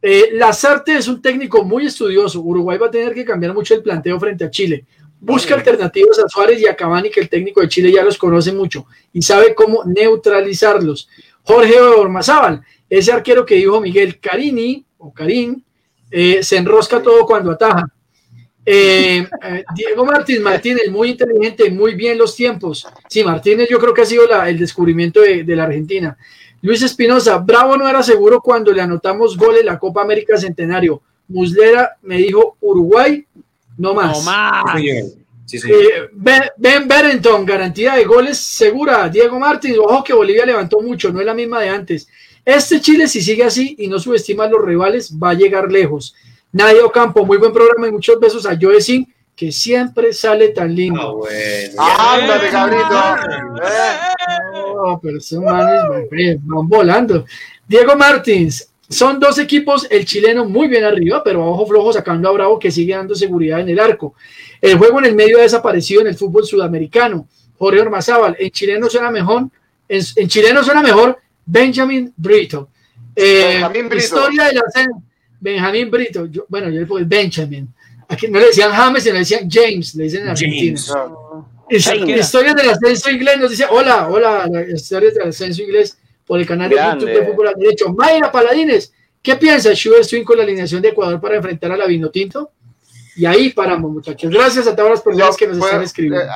Eh, Lazarte es un técnico muy estudioso. Uruguay va a tener que cambiar mucho el planteo frente a Chile. Busca alternativas a Suárez y a Cavani, que el técnico de Chile ya los conoce mucho y sabe cómo neutralizarlos. Jorge Ormazábal, ese arquero que dijo Miguel Carini o Karim, eh, se enrosca todo cuando ataja. Eh, eh, Diego Martínez, Martínez, muy inteligente, muy bien los tiempos. Sí, Martínez yo creo que ha sido la- el descubrimiento de, de la Argentina. Luis Espinosa, Bravo no era seguro cuando le anotamos gol en la Copa América Centenario. Muslera me dijo Uruguay, no más. No más. Sí. Sí. Eh, ben, Ben Berenton, garantía de goles segura. Diego Martins, ojo que Bolivia levantó mucho, no es la misma de antes. Este Chile, si sigue así y no subestima a los rivales, va a llegar lejos. Nadia Ocampo, muy buen programa y muchos besos a Joe Sin, que siempre sale tan lindo. Ah, bueno. Ándale, Eh, cabrito. Eh. No, pero esos manes van, van volando. Diego Martins, son dos equipos, el chileno muy bien arriba, pero a ojo flojo sacando a Bravo que sigue dando seguridad en el arco. El juego en el medio ha desaparecido en el fútbol sudamericano. Jorge Ormazábal, en chileno suena mejor, en, en chileno suena mejor Benjamin Brito. Eh, Benjamín Brito. Historia del ascenso. Benjamín Brito, yo- bueno, yo le pongo Benjamin. Aquí no le decían James, sino le decían James, le dicen en Argentina. Historias del ascenso inglés nos dice, hola, hola, la- historias del ascenso inglés por el canal Grande. de YouTube de Fútbol al Derecho. Mayra Paladines, ¿qué piensa Schubert Swing con la alineación de Ecuador para enfrentar a la Vinotinto? Y ahí paramos, muchachos. Gracias a todas las personas que nos están escribiendo. Eh,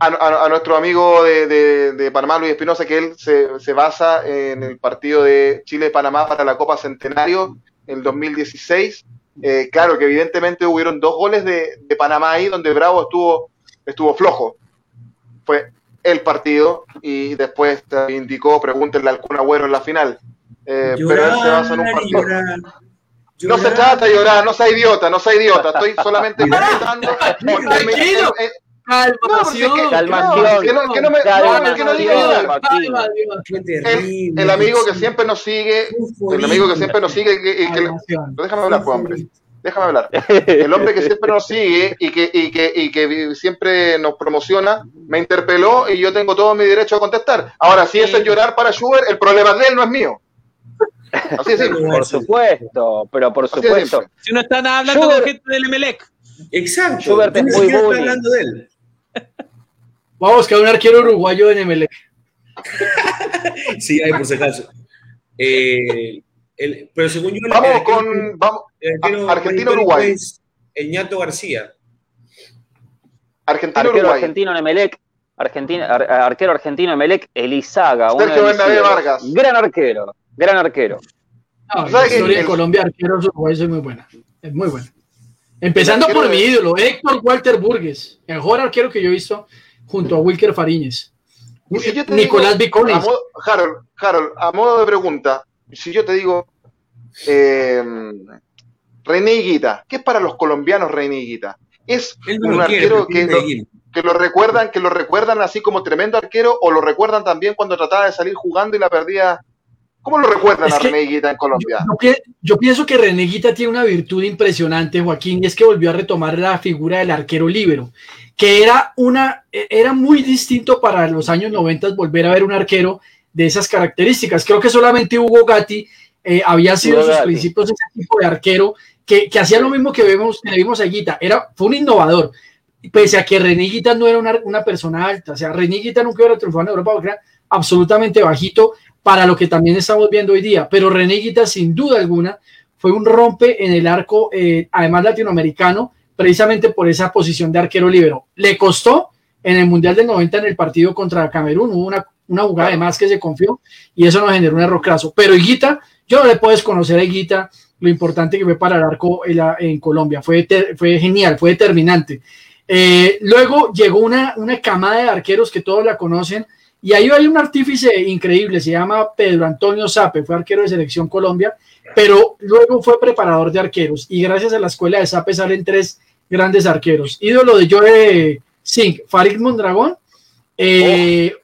a, nuestro amigo de, Panamá, Luis Espinosa, que él se, basa en el partido de Chile-Panamá para la Copa Centenario en 2016. Eh, claro que evidentemente hubieron dos goles de, Panamá ahí donde Bravo estuvo, estuvo flojo. Fue el partido y después te indicó, pregúntenle al Kun Agüero en la final. Eh, pero él se basa en un partido. No se trata de llorar, no sea idiota, no sea idiota. Estoy solamente comentando. Tranquilo. Calmación, calmación. Que no, que no me, que no diga el, amigo que siempre nos sigue, el amigo que siempre nos sigue, que, que, déjame hablar, pues, hombre. Déjame hablar. El hombre que siempre nos sigue y que, y que, y que siempre nos promociona, me interpeló y yo tengo todo mi derecho a contestar. Ahora, si eso es llorar para Schubert, el problema de él no es mío. Así es Por supuesto, pero por supuesto. Si no están hablando con gente del Emelec. Exacto. Schubert es muy bueno. hablando de él. Vamos a buscar un arquero uruguayo en Emelec. sí, hay por si acaso. Eh, pero según yo. Vamos con. Vamos, Argentina-Uruguay. El ñato García. Argentina-Uruguay. Argentino en Emelec. Argentina, arquero argentino Emelec, Elizaga. Sergio Bernabé Vargas. Gran arquero. Gran arquero. No, la historia en Colombia, arqueros uruguayos es muy buena. Es muy buena. Empezando por mi ídolo, Héctor Walter Burgues, el mejor arquero que yo he visto junto a Wilker Fariñez. Nicolás Vicones. Harold, Harold, a modo de pregunta, si yo te digo eh, René Higuita, ¿qué es para los colombianos René Higuita? Es un arquero que lo, que lo, recuerdan, que lo recuerdan así como tremendo arquero, o lo recuerdan también cuando trataba de salir jugando y la perdía ¿Cómo lo recuerdan a Reneguita en Colombia? Yo, pienso que Reneguita tiene una virtud impresionante, Joaquín, y es que volvió a retomar la figura del arquero libero, que era, una, era muy distinto para los años 90 volver a ver un arquero de esas características. Creo que solamente Hugo Gatti eh, había sido sus principios ese tipo de arquero que, que, hacía lo mismo que vemos, que vimos a Guita. Era, fue un innovador, pese a que Reneguita no era una, una persona alta. O sea, Reneguita nunca era triunfado en Europa porque era absolutamente bajito, para lo que también estamos viendo hoy día. Pero René Guita, sin duda alguna, fue un rompe en el arco, eh, además latinoamericano, precisamente por esa posición de arquero libero. Le costó en el Mundial del 90 en el partido contra Camerún, hubo una, una jugada de más que se confió y eso nos generó un error craso. Pero Higuita, yo no le puedo desconocer a Higuita lo importante que fue para el arco en, Colombia, fue, fue genial, fue determinante. Eh, luego llegó una, una camada de arqueros que todos la conocen, y ahí hay un artífice increíble, se llama Pedro Antonio Sape, fue arquero de Selección Colombia, pero luego fue preparador de arqueros. Y gracias a la escuela de Sape salen tres grandes arqueros. Ídolo de Joe Singh, Farid Mondragón, eh,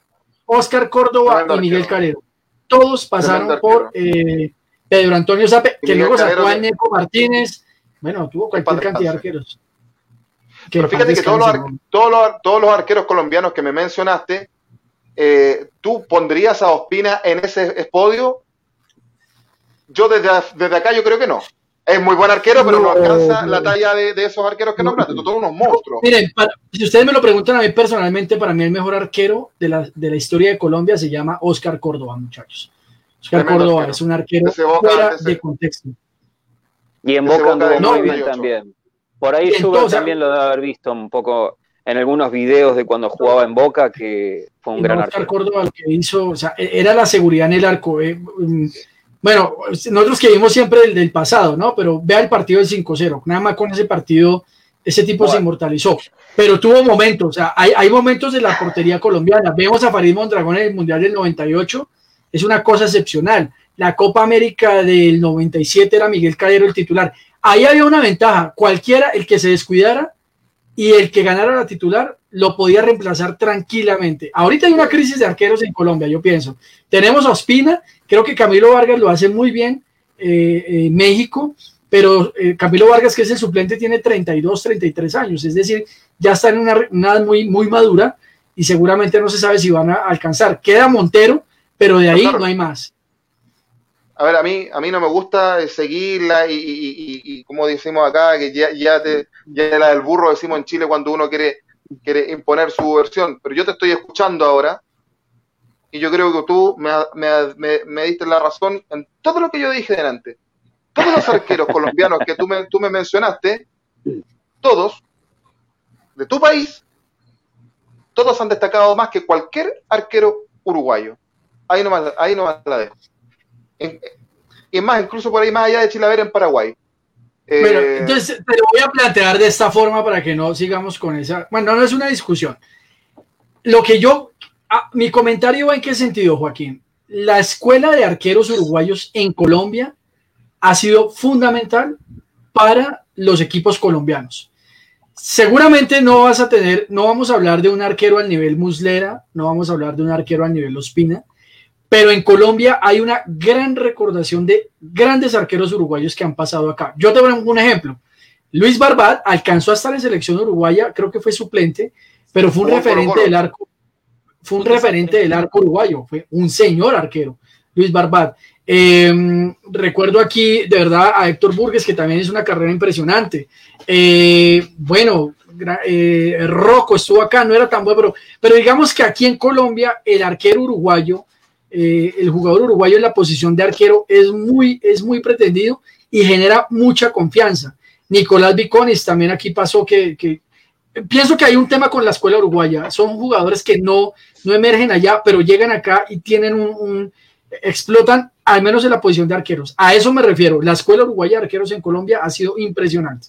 Oscar Córdoba y Miguel Carrero. Todos pasaron por eh, Pedro Antonio Sape, que luego sacó a Neco Martínez. Bueno, tuvo cualquier cantidad de arqueros. Pero fíjate que todos los, todos, todos los arqueros colombianos que me mencionaste eh, ¿tú pondrías a Ospina en ese podio? Yo desde, desde acá yo creo que no. Es muy buen arquero, pero no, alcanza la talla de, esos arqueros que nombraste. Son unos monstruos. Miren, si ustedes me lo preguntan a mí personalmente, para mí el mejor arquero de la, de la historia de Colombia se llama Oscar Córdoba, muchachos. Oscar Córdoba es un arquero fuera de contexto. Y en Boca anduvo muy bien también. Por ahí Schubert también lo debe haber visto un poco en algunos videos de cuando jugaba en Boca, que fue un gran arquero. Córdoba que hizo, o sea, e-, era la seguridad en el arco. Eh, mm, bueno, nosotros que vimos siempre el del pasado, ¿no? Pero vea el partido del 5-0. Nada más con ese partido, ese tipo se inmortalizó. Pero tuvo momentos, o sea, hay, hay momentos de la portería colombiana. Vemos a Farid Mondragón en el Mundial del 98. Es una cosa excepcional. La Copa América del 97 era Miguel Calero el titular. Ahí había una ventaja. Cualquiera, el que se descuidara, y el que ganara la titular lo podía reemplazar tranquilamente. Ahorita hay una crisis de arqueros en Colombia, yo pienso. Tenemos a Ospina, creo que Camilo Vargas lo hace muy bien eh, en México, pero eh, Camilo Vargas, que es el suplente, tiene 32, 33 años, es decir, ya está en una, edad muy, muy madura y seguramente no se sabe si van a alcanzar. Queda Montero, pero de ahí no hay más a ver, a mí, a mí no me gusta seguirla y, como decimos acá, que ya, ya, te, ya la del burro decimos en Chile cuando uno quiere, quiere imponer su versión, pero yo te estoy escuchando ahora y yo creo que tú me, me, me, diste la razón en todo lo que yo dije delante. Todos los arqueros colombianos que tú me, tú me mencionaste, todos, de tu país, todos han destacado más que cualquier arquero uruguayo. Ahí nomás, ahí nomás la dejo. Y más, incluso por ahí más allá de Chilaver en Paraguay. Bueno, eh, entonces te lo voy a plantear de esta forma para que no sigamos con esa. Bueno, no es una discusión. Lo que yo, ah, mi comentario va en qué sentido, Joaquín. La escuela de arqueros uruguayos en Colombia ha sido fundamental para los equipos colombianos. Seguramente no vas a tener, no vamos a hablar de un arquero al nivel Muslera, no vamos a hablar de un arquero al nivel Ospina, pero en Colombia hay una gran recordación de grandes arqueros uruguayos que han pasado acá. Yo te voy a un ejemplo. Luis Barbat alcanzó a estar en selección uruguaya, creo que fue suplente, pero fue un referente del arco, fue un referente del arco uruguayo, fue un señor arquero, Luis Barbat. Em, recuerdo aquí, de verdad, a Héctor Burgues, que también es una carrera impresionante. Eh, bueno, eh, Rocco estuvo acá, no era tan bueno, pero, pero digamos que aquí en Colombia el arquero uruguayo eh, el jugador uruguayo en la posición de arquero es muy, es muy pretendido y genera mucha confianza. Nicolás Viconis también aquí pasó que, pienso que hay un tema con la escuela uruguaya. Son jugadores que no, no emergen allá, pero llegan acá y tienen un, explotan al menos en la posición de arqueros. A eso me refiero. La escuela uruguaya de arqueros en Colombia ha sido impresionante.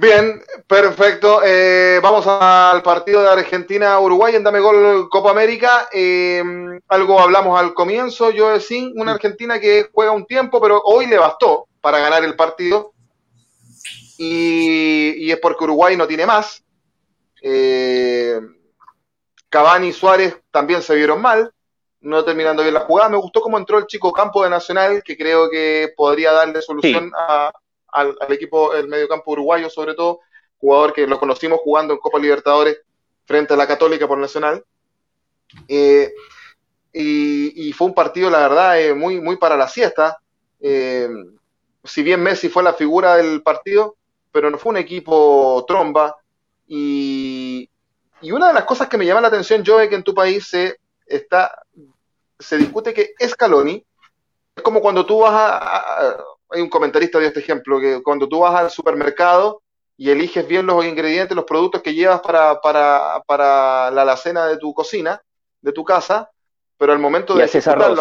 Bien, perfecto. Eh, vamos al partido de Argentina-Uruguay en Dame Gol Copa América. Eh, algo hablamos al comienzo, yo decía, una Argentina que juega un tiempo, pero hoy le bastó para ganar el partido. Y, es porque Uruguay no tiene más. Eh, Cavani y Suárez también se vieron mal, no terminando bien la jugada. Me gustó cómo entró el chico campo de Nacional, que creo que podría darle solución a al, equipo, el mediocampo uruguayo sobre todo, jugador que lo conocimos jugando en Copa Libertadores frente a la Católica por Nacional. Eh, y, fue un partido, la verdad, eh, muy, muy para la siesta. Eh, si bien Messi fue la figura del partido, pero no fue un equipo tromba. Y, una de las cosas que me llama la atención, Joe, que en tu país se, está, se discute que Scaloni es como cuando tú vas a, hay un comentarista de este ejemplo, que cuando tú vas al supermercado y eliges bien los ingredientes, los productos que llevas para, para, para la alacena de tu cocina, de tu casa, pero al momento de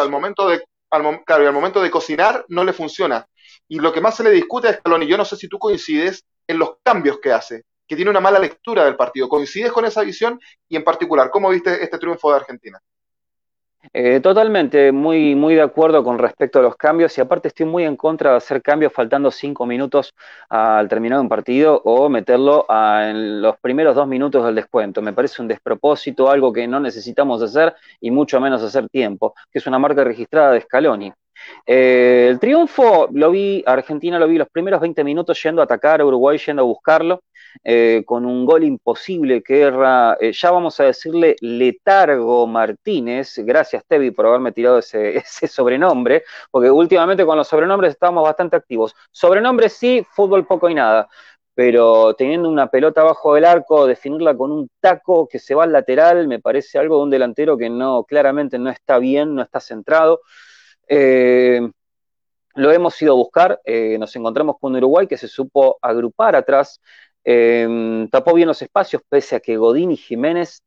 al momento de, al, claro, al momento de cocinar no le funciona. Y lo que más se le discute a Scaloni, yo no sé si tú coincides en los cambios que hace, que tiene una mala lectura del partido. ¿Coincides con esa visión? Y en particular, ¿cómo viste este triunfo de Argentina? Eh, totalmente, muy, muy de acuerdo con respecto a los cambios y aparte estoy muy en contra de hacer cambios faltando cinco minutos al terminar un partido o meterlo en los primeros dos minutos del descuento. Me parece un despropósito, algo que no necesitamos hacer y mucho menos hacer tiempo, que es una marca registrada de Scaloni. Eh, el triunfo lo vi, Argentina lo vi los primeros 20 minutos yendo a atacar, a Uruguay yendo a buscarlo, eh, con un gol imposible que era, eh, ya vamos a decirle, Letargo Martínez. Gracias, Tevi, por haberme tirado ese, ese sobrenombre, porque últimamente con los sobrenombres estábamos bastante activos. Sobrenombres sí, fútbol poco y nada pero teniendo una pelota abajo del arco, definirla con un taco que se va al lateral, me parece algo de un delantero que no, claramente no está bien, no está centrado. Eh, lo hemos ido a buscar, nos encontramos con Uruguay que se supo agrupar atrás, Em, tapó bien los espacios, pese a que Godín y Jiménez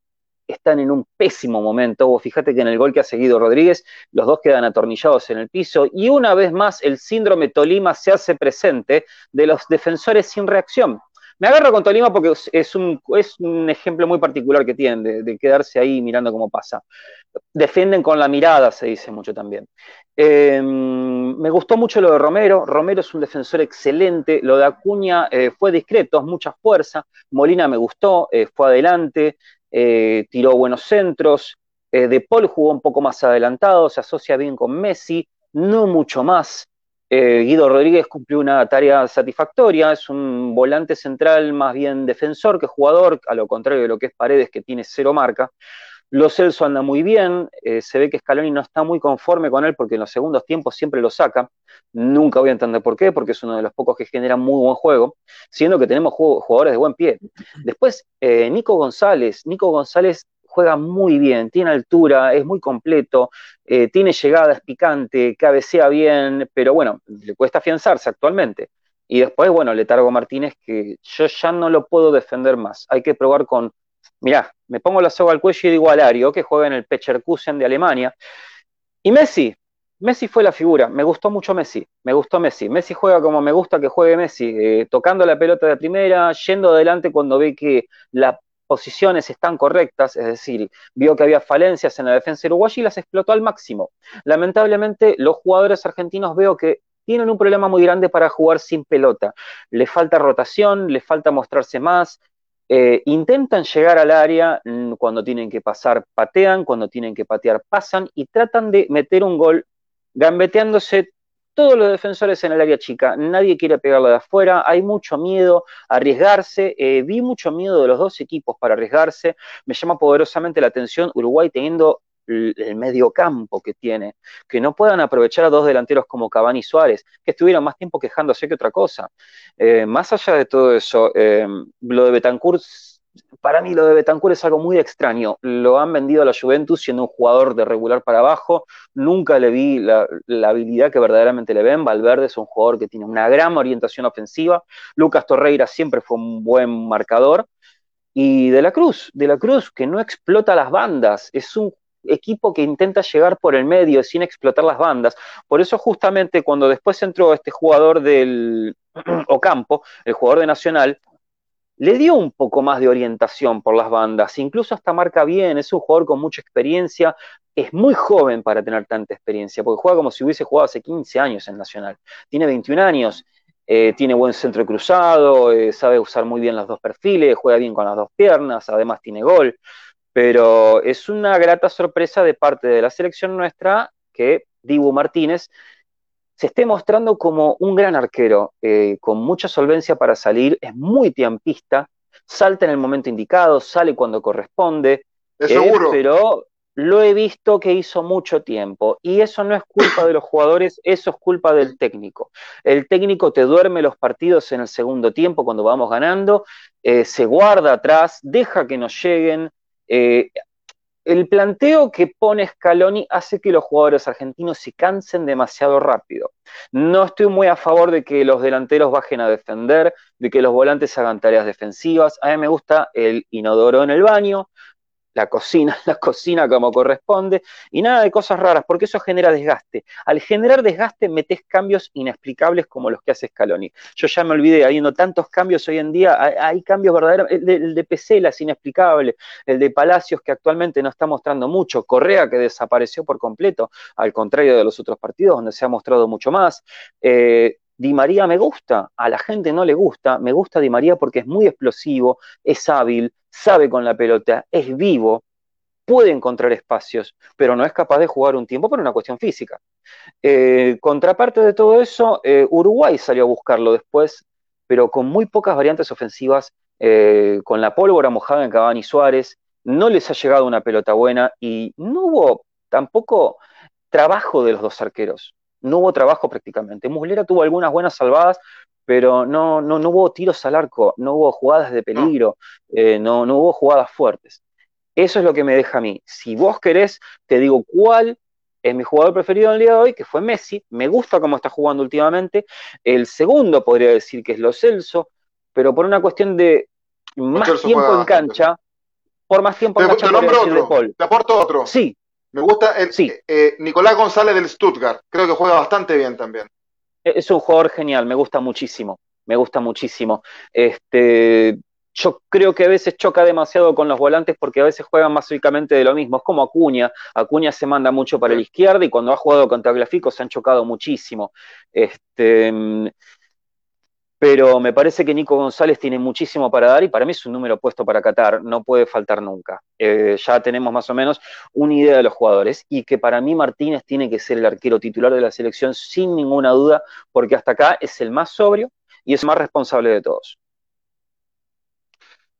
están en un pésimo momento. fíjate que en el gol que ha seguido Rodríguez, los dos quedan atornillados en el piso. Y una vez más, el síndrome Tolima se hace presente de los defensores sin reacción. Me agarro con Tolima porque es un, es un ejemplo muy particular que tienen de, quedarse ahí mirando cómo pasa. Defienden con la mirada, se dice mucho también. Em, me gustó mucho lo de Romero. Romero es un defensor excelente. Lo de Acuña eh, fue discreto, mucha fuerza. Molina me gustó, eh, fue adelante, eh, tiró buenos centros. de Paul jugó un poco más adelantado, se asocia bien con Messi, no mucho más. Eh, Guido Rodríguez cumplió una tarea satisfactoria, es un volante central más bien defensor que jugador, a lo contrario de lo que es Paredes, que tiene cero marca. Lo Celso anda muy bien, eh, se ve que Scaloni no está muy conforme con él porque en los segundos tiempos siempre lo saca. Nunca voy a entender por qué, porque es uno de los pocos que genera muy buen juego, siendo que tenemos jugadores de buen pie. Después, eh, Nico González. Nico González juega muy bien, tiene altura, es muy completo, eh, tiene llegada, es picante, cabecea bien, pero bueno, le cuesta afianzarse actualmente. Y después, bueno, Letargo Martínez, que yo ya no lo puedo defender más. Hay que probar con, mirá, me pongo la soga al cuello y digo a Lario, que juega en el Pecherkusen de Alemania. Y Messi, Messi fue la figura, me gustó mucho Messi, me gustó Messi. Messi juega como me gusta que juegue Messi, eh, tocando la pelota de primera, yendo adelante cuando ve que las posiciones están correctas, es decir, vio que había falencias en la defensa uruguaya y las explotó al máximo. Lamentablemente, los jugadores argentinos veo que tienen un problema muy grande para jugar sin pelota. Le falta rotación, le falta mostrarse más. Eh, intentan llegar al área mm, cuando tienen que pasar, patean, cuando tienen que patear, pasan y tratan de meter un gol gambeteándose todos los defensores en el área chica. Nadie quiere pegarlo de afuera, hay mucho miedo a arriesgarse. Eh, vi mucho miedo de los dos equipos para arriesgarse. Me llama poderosamente la atención Uruguay teniendo el medio campo que tiene, que no puedan aprovechar a dos delanteros como Cavani y Suárez, que estuvieron más tiempo quejándose que otra cosa. Eh, más allá de todo eso, eh, lo de Betancourt, para mí lo de Betancourt es algo muy extraño. Lo han vendido a la Juventus siendo un jugador de regular para abajo. Nunca le vi la, la habilidad que verdaderamente le ven. Valverde es un jugador que tiene una gran orientación ofensiva. Lucas Torreira siempre fue un buen marcador. Y De la Cruz, De la Cruz, que no explota las bandas, es un equipo que intenta llegar por el medio sin explotar las bandas. Por eso justamente cuando después entró este jugador del Ocampo, el jugador de Nacional, le dio un poco más de orientación por las bandas, incluso hasta marca bien, es un jugador con mucha experiencia, es muy joven para tener tanta experiencia, porque juega como si hubiese jugado hace 15 años en Nacional, tiene 21 años, eh, tiene buen centro cruzado, eh, sabe usar muy bien los dos perfiles, juega bien con las dos piernas, además tiene gol, pero es una grata sorpresa de parte de la selección nuestra que Dibu Martínez se esté mostrando como un gran arquero, eh, con mucha solvencia para salir, es muy tiempista, salta en el momento indicado, sale cuando corresponde, Es seguro. pero lo he visto que hizo mucho tiempo y eso no es culpa de los jugadores, eso es culpa del técnico. El técnico te duerme los partidos en el segundo tiempo cuando vamos ganando, eh, se guarda atrás, deja que nos lleguen, eh, el planteo que pone Scaloni hace que los jugadores argentinos se cansen demasiado rápido. No estoy muy a favor de que los delanteros bajen a defender, de que los volantes hagan tareas defensivas. A mí me gusta el inodoro en el baño, la cocina, la cocina como corresponde, y nada de cosas raras, porque eso genera desgaste. Al generar desgaste, metes cambios inexplicables como los que hace Scaloni. Yo ya me olvidé, habiendo tantos cambios hoy en día, hay, cambios verdaderos. El de, el de Pesela es inexplicable, el de Palacios que actualmente no está mostrando mucho, Correa que desapareció por completo, al contrario de los otros partidos donde se ha mostrado mucho más. Eh, Di María me gusta, a la gente no le gusta, me gusta Di María porque es muy explosivo, es hábil, sabe con la pelota, es vivo, puede encontrar espacios, pero no es capaz de jugar un tiempo por una cuestión física. Eh, contraparte de todo eso, eh, Uruguay salió a buscarlo después, pero con muy pocas variantes ofensivas, eh, con la pólvora mojada en Cavani Suárez, no les ha llegado una pelota buena y no hubo tampoco trabajo de los dos arqueros no hubo trabajo prácticamente. Muslera tuvo algunas buenas salvadas, pero no, no, no hubo tiros al arco, no hubo jugadas de peligro, eh, no, no hubo jugadas fuertes. Eso es lo que me deja a mí. Si vos querés, te digo cuál es mi jugador preferido en el día de hoy, que fue Messi. Me gusta cómo está jugando últimamente. El segundo podría decir que es Lo Celso, pero por una cuestión de más tiempo en cancha, por más tiempo en cancha. Te, nombro otro, te aporto otro. Sí, me gusta el, sí. eh, Nicolás González del Stuttgart. Creo que juega bastante bien también. Es un jugador genial, me gusta muchísimo. Me gusta muchísimo. Este, yo creo que a veces choca demasiado con los volantes porque a veces juegan más únicamente de lo mismo. Es como Acuña. Acuña se manda mucho para la izquierda y cuando ha jugado contra Glafico se han chocado muchísimo. Este, pero me parece que Nico González tiene muchísimo para dar y para mí es un número puesto para Qatar, no puede faltar nunca. Eh, ya tenemos más o menos una idea de los jugadores y que para mí Martínez tiene que ser el arquero titular de la selección sin ninguna duda, porque hasta acá es el más sobrio y es el más responsable de todos.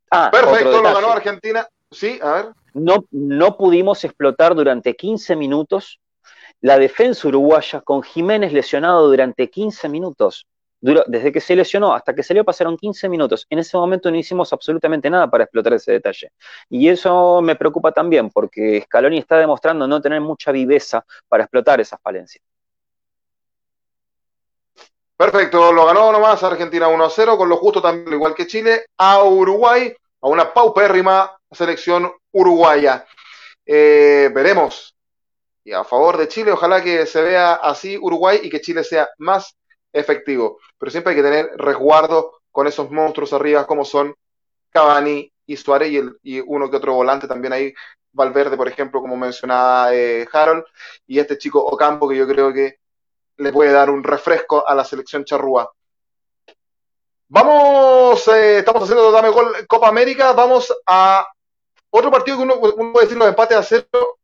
Ah, Perfecto, lo ganó Argentina. Sí, a ver. No, no pudimos explotar durante 15 minutos la defensa uruguaya con Jiménez lesionado durante 15 minutos desde que se lesionó hasta que salió pasaron 15 minutos. En ese momento no hicimos absolutamente nada para explotar ese detalle. Y eso me preocupa también porque Scaloni está demostrando no tener mucha viveza para explotar esas falencias. Perfecto, lo ganó nomás Argentina 1-0, con lo justo también, igual que Chile, a Uruguay, a una paupérrima selección uruguaya. Eh, veremos. Y a favor de Chile, ojalá que se vea así Uruguay y que Chile sea más efectivo. Pero siempre hay que tener resguardo con esos monstruos arriba como son Cavani y Suárez y, el, y uno que otro volante también ahí, Valverde, por ejemplo, como mencionaba eh, Harold, y este chico Ocampo que yo creo que le puede dar un refresco a la selección charrúa. Vamos, eh, estamos haciendo Dame Gol Copa América, vamos a otro partido que uno, uno, puede decir los empates a cero,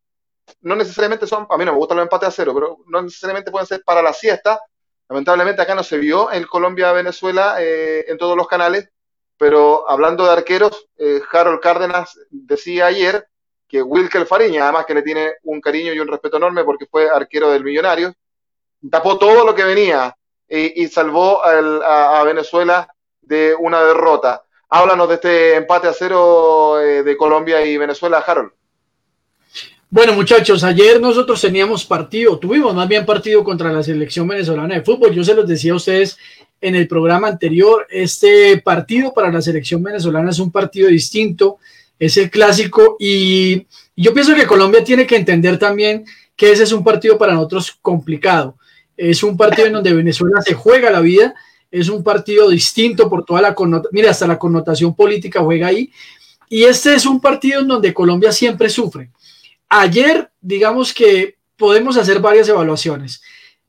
no necesariamente son, a mí no me gustan los empates a cero, pero no necesariamente pueden ser para la siesta. Lamentablemente acá no se vio en Colombia-Venezuela eh, en todos los canales, pero hablando de arqueros, eh, Harold Cárdenas decía ayer que Wilker Fariña, además que le tiene un cariño y un respeto enorme porque fue arquero del Millonario, tapó todo lo que venía y, y salvó al, a, Venezuela de una derrota. Háblanos de este empate a cero eh, de Colombia y Venezuela, Harold. Bueno, muchachos, ayer nosotros teníamos partido, tuvimos más bien partido contra la selección venezolana de fútbol. Yo se los decía a ustedes en el programa anterior, este partido para la selección venezolana es un partido distinto, es el clásico y yo pienso que Colombia tiene que entender también que ese es un partido para nosotros complicado. Es un partido en donde Venezuela se juega la vida, es un partido distinto por toda la connotación, mira, hasta la connotación política juega ahí. Y este es un partido en donde Colombia siempre sufre. Ayer, digamos que podemos hacer varias evaluaciones.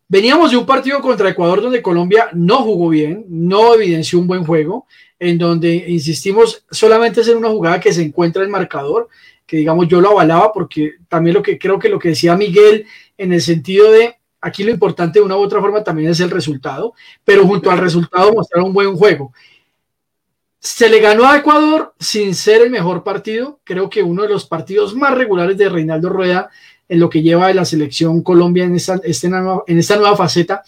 Veníamos de un partido contra Ecuador donde Colombia no jugó bien, no evidenció un buen juego, en donde, insistimos, solamente es en una jugada que se encuentra el marcador, que digamos yo lo avalaba porque también lo que creo que lo que decía Miguel en el sentido de aquí lo importante de una u otra forma también es el resultado, pero junto al resultado mostrar un buen juego. Se le ganó a Ecuador sin ser el mejor partido, creo que uno de los partidos más regulares de Reinaldo Rueda en lo que lleva de la selección Colombia en esta, en esta nueva faceta,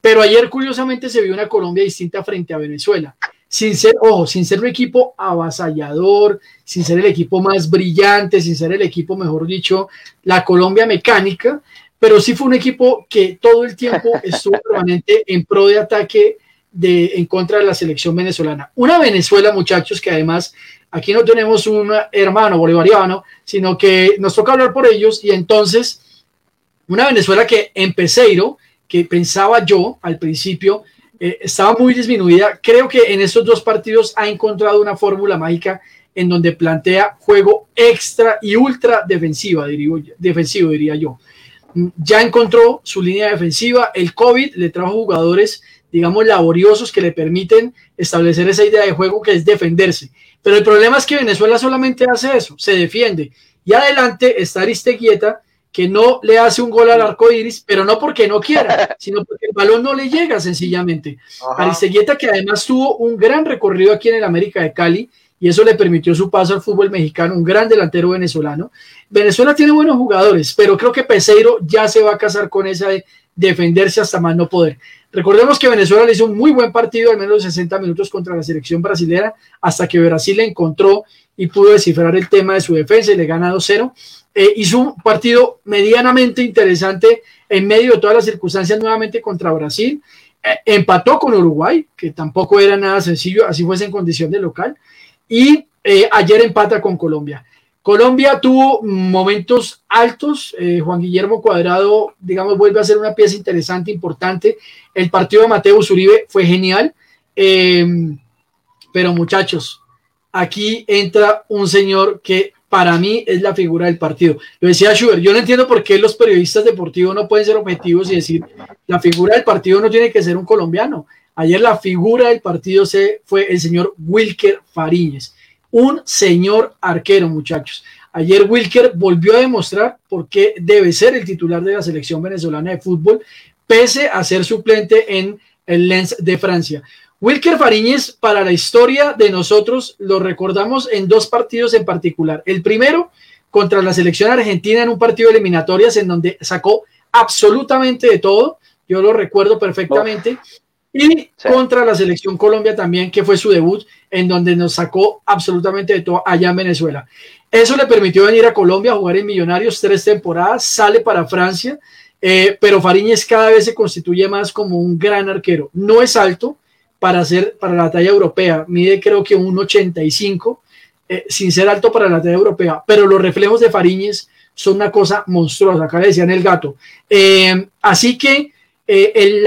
pero ayer curiosamente se vio una Colombia distinta frente a Venezuela, sin ser, ojo, sin ser un equipo avasallador, sin ser el equipo más brillante, sin ser el equipo, mejor dicho, la Colombia mecánica, pero sí fue un equipo que todo el tiempo estuvo permanente en pro de ataque de, en contra de la selección venezolana. Una Venezuela, muchachos, que además aquí no tenemos un hermano bolivariano, sino que nos toca hablar por ellos y entonces una Venezuela que en Peseiro, que pensaba yo al principio, eh, estaba muy disminuida. Creo que en estos dos partidos ha encontrado una fórmula mágica en donde plantea juego extra y ultra defensiva, diría, defensivo, diría yo ya encontró su línea defensiva. El COVID le trajo jugadores, digamos, laboriosos que le permiten establecer esa idea de juego que es defenderse. Pero el problema es que Venezuela solamente hace eso, se defiende. Y adelante está Aristeguieta, que no le hace un gol al arco iris, pero no porque no quiera, sino porque el balón no le llega sencillamente. Aristeguieta, que además tuvo un gran recorrido aquí en el América de Cali, y eso le permitió su paso al fútbol mexicano, un gran delantero venezolano. Venezuela tiene buenos jugadores, pero creo que Peseiro ya se va a casar con esa de defenderse hasta más no poder. Recordemos que Venezuela le hizo un muy buen partido, al menos 60 minutos contra la selección brasileña, hasta que Brasil le encontró y pudo descifrar el tema de su defensa y le gana 2-0. Eh, hizo un partido medianamente interesante en medio de todas las circunstancias nuevamente contra Brasil. Eh, empató con Uruguay, que tampoco era nada sencillo, así fuese en condición de local y eh, ayer empata con Colombia. Colombia tuvo momentos altos, eh, Juan Guillermo Cuadrado, digamos, vuelve a ser una pieza interesante, importante. El partido de Mateo Uribe fue genial, eh, pero muchachos, aquí entra un señor que para mí es la figura del partido. Lo decía Schubert, yo no entiendo por qué los periodistas deportivos no pueden ser objetivos y decir, la figura del partido no tiene que ser un colombiano. Ayer la figura del partido se fue el señor Wilker Fariñez, un señor arquero, muchachos. Ayer Wilker volvió a demostrar por qué debe ser el titular de la selección venezolana de fútbol, pese a ser suplente en el Lens de Francia. Wilker Fariñez, para la historia de nosotros, lo recordamos en dos partidos en particular. El primero, contra la selección argentina en un partido de eliminatorias en donde sacó absolutamente de todo. Yo lo recuerdo perfectamente. Y contra la selección Colombia también, que fue su debut, en donde nos sacó absolutamente de todo allá en Venezuela. Eso le permitió venir a Colombia a jugar en Millonarios tres temporadas, sale para Francia, Eh, pero Fariñez cada vez se constituye más como un gran arquero. No es alto para ser para la talla europea, mide creo que un 85, eh, sin ser alto para la talla europea, pero los reflejos de Fariñez son una cosa monstruosa, acá le decían el gato. Eh, así que el,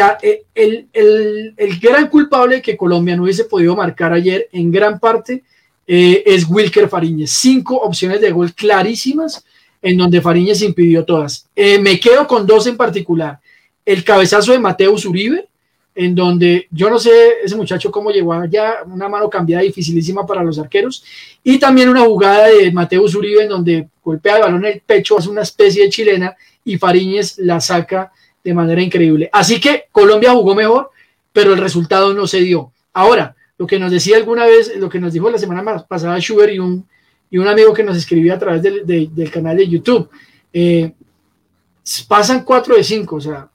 el, el, gran culpable que Colombia no hubiese podido marcar ayer en gran parte es Wilker Fariñez. Cinco opciones de gol clarísimas en donde Fariñez impidió todas. Eh, me quedo con dos en particular. El cabezazo de Mateus Uribe, en donde yo no sé ese muchacho cómo llegó allá, una mano cambiada dificilísima para los arqueros, y también una jugada de Mateus Uribe en donde golpea el balón en el pecho, hace una especie de chilena y Fariñez la saca de manera increíble. Así que Colombia jugó mejor, pero el resultado no se dio. Ahora, lo que nos decía alguna vez, lo que nos dijo la semana pasada Schubert y un y un amigo que nos escribía a través del, canal de YouTube. Eh, pasan 4 de 5, o sea,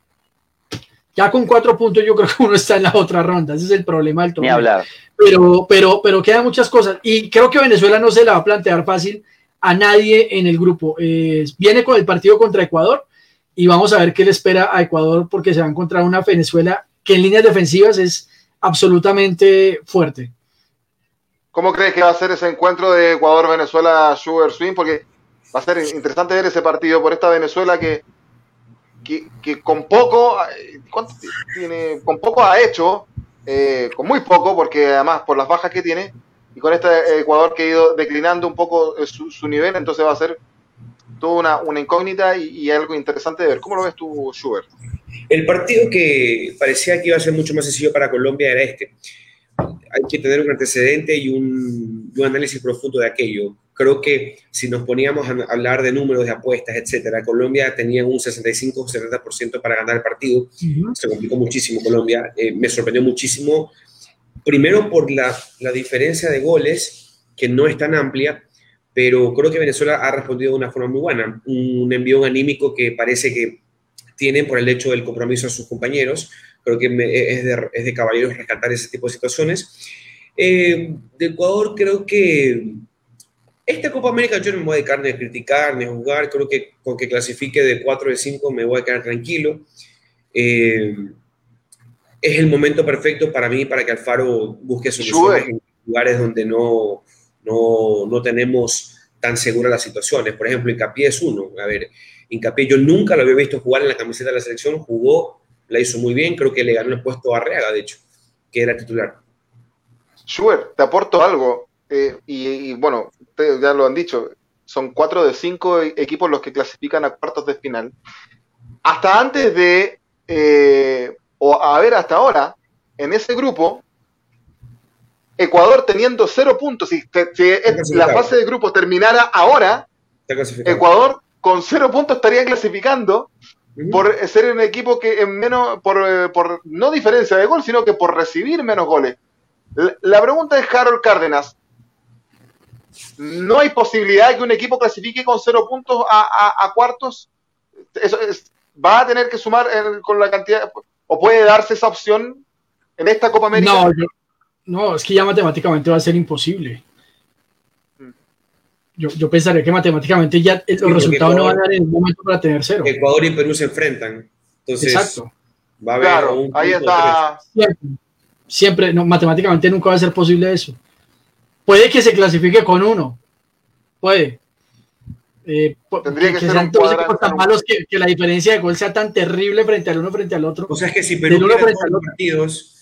ya con 4 puntos yo creo que uno está en la otra ronda, ese es el problema del torneo. hablar. Pero, pero, pero quedan muchas cosas y creo que Venezuela no se la va a plantear fácil a nadie en el grupo. Eh, viene con el partido contra Ecuador y vamos a ver qué le espera a Ecuador porque se va a encontrar una Venezuela que en líneas defensivas es absolutamente fuerte. ¿Cómo crees que va a ser ese encuentro de Ecuador-Venezuela Sugar Swing? Porque va a ser interesante ver ese partido por esta Venezuela que, que, con poco, tiene? Con poco ha hecho, eh, con muy poco, porque además por las bajas que tiene, y con este Ecuador que ha ido declinando un poco eh, su, nivel, entonces va a ser toda una, incógnita y, algo interesante de ver. ¿Cómo lo ves tú, Schubert? El partido que parecía que iba a ser mucho más sencillo para Colombia era este hay que tener un antecedente y un, análisis profundo de aquello. Creo que si nos poníamos a hablar de números de apuestas, etcétera, Colombia tenía un 65 o 70% para ganar el partido. Se complicó muchísimo Colombia. Eh, me sorprendió muchísimo, primero por la, la diferencia de goles, que no es tan amplia, pero creo que Venezuela ha respondido de una forma muy buena. Un envío anímico que parece que tienen por el hecho del compromiso a sus compañeros, Creo que es, de, es, de, caballeros rescatar ese tipo de situaciones. Eh, de Ecuador creo que esta Copa América yo no me voy a dedicar ni a criticar ni a jugar. Creo que con que clasifique de 4 de 5 me voy a quedar tranquilo. Eh, es el momento perfecto para mí para que Alfaro busque soluciones en lugares donde no, no, no tenemos tan seguras las situaciones. Por ejemplo, Incapié es uno. A ver, Incapié yo nunca lo había visto jugar en la camiseta de la selección, jugó la hizo muy bien, creo que le ganó el puesto a Arreaga, de hecho, que era titular. Schubert, te aporto algo, eh, y, bueno, ustedes ya lo han dicho, son cuatro de cinco equipos los que clasifican a cuartos de final. Hasta antes de, eh, o a ver, hasta ahora, en ese grupo, Ecuador teniendo cero puntos, si, si la fase de grupo terminara ahora, Ecuador con cero puntos estaría clasificando por ser un equipo que en menos, por, por, no diferencia de gol, sino que por recibir menos goles. La, pregunta es Harold Cárdenas. ¿No hay posibilidad de que un equipo clasifique con cero puntos a, cuartos? Eso ¿Va a tener que sumar con la cantidad, o puede darse esa opción en esta Copa América? No, no, es que ya matemáticamente va a ser imposible yo, yo pensaría que matemáticamente ya los resultados no van a dar en un momento para tener cero. Ecuador y Perú se enfrentan. Entonces, Exacto. Va a haber claro, ahí está. Siempre, no, matemáticamente nunca va a ser posible eso. Puede que se clasifique con uno. Puede. Eh, Tendría que, sean dos equipos tan malos que, que, la diferencia de gol sea tan terrible frente al uno frente al otro. O sea, es que si Perú pierde todos los partidos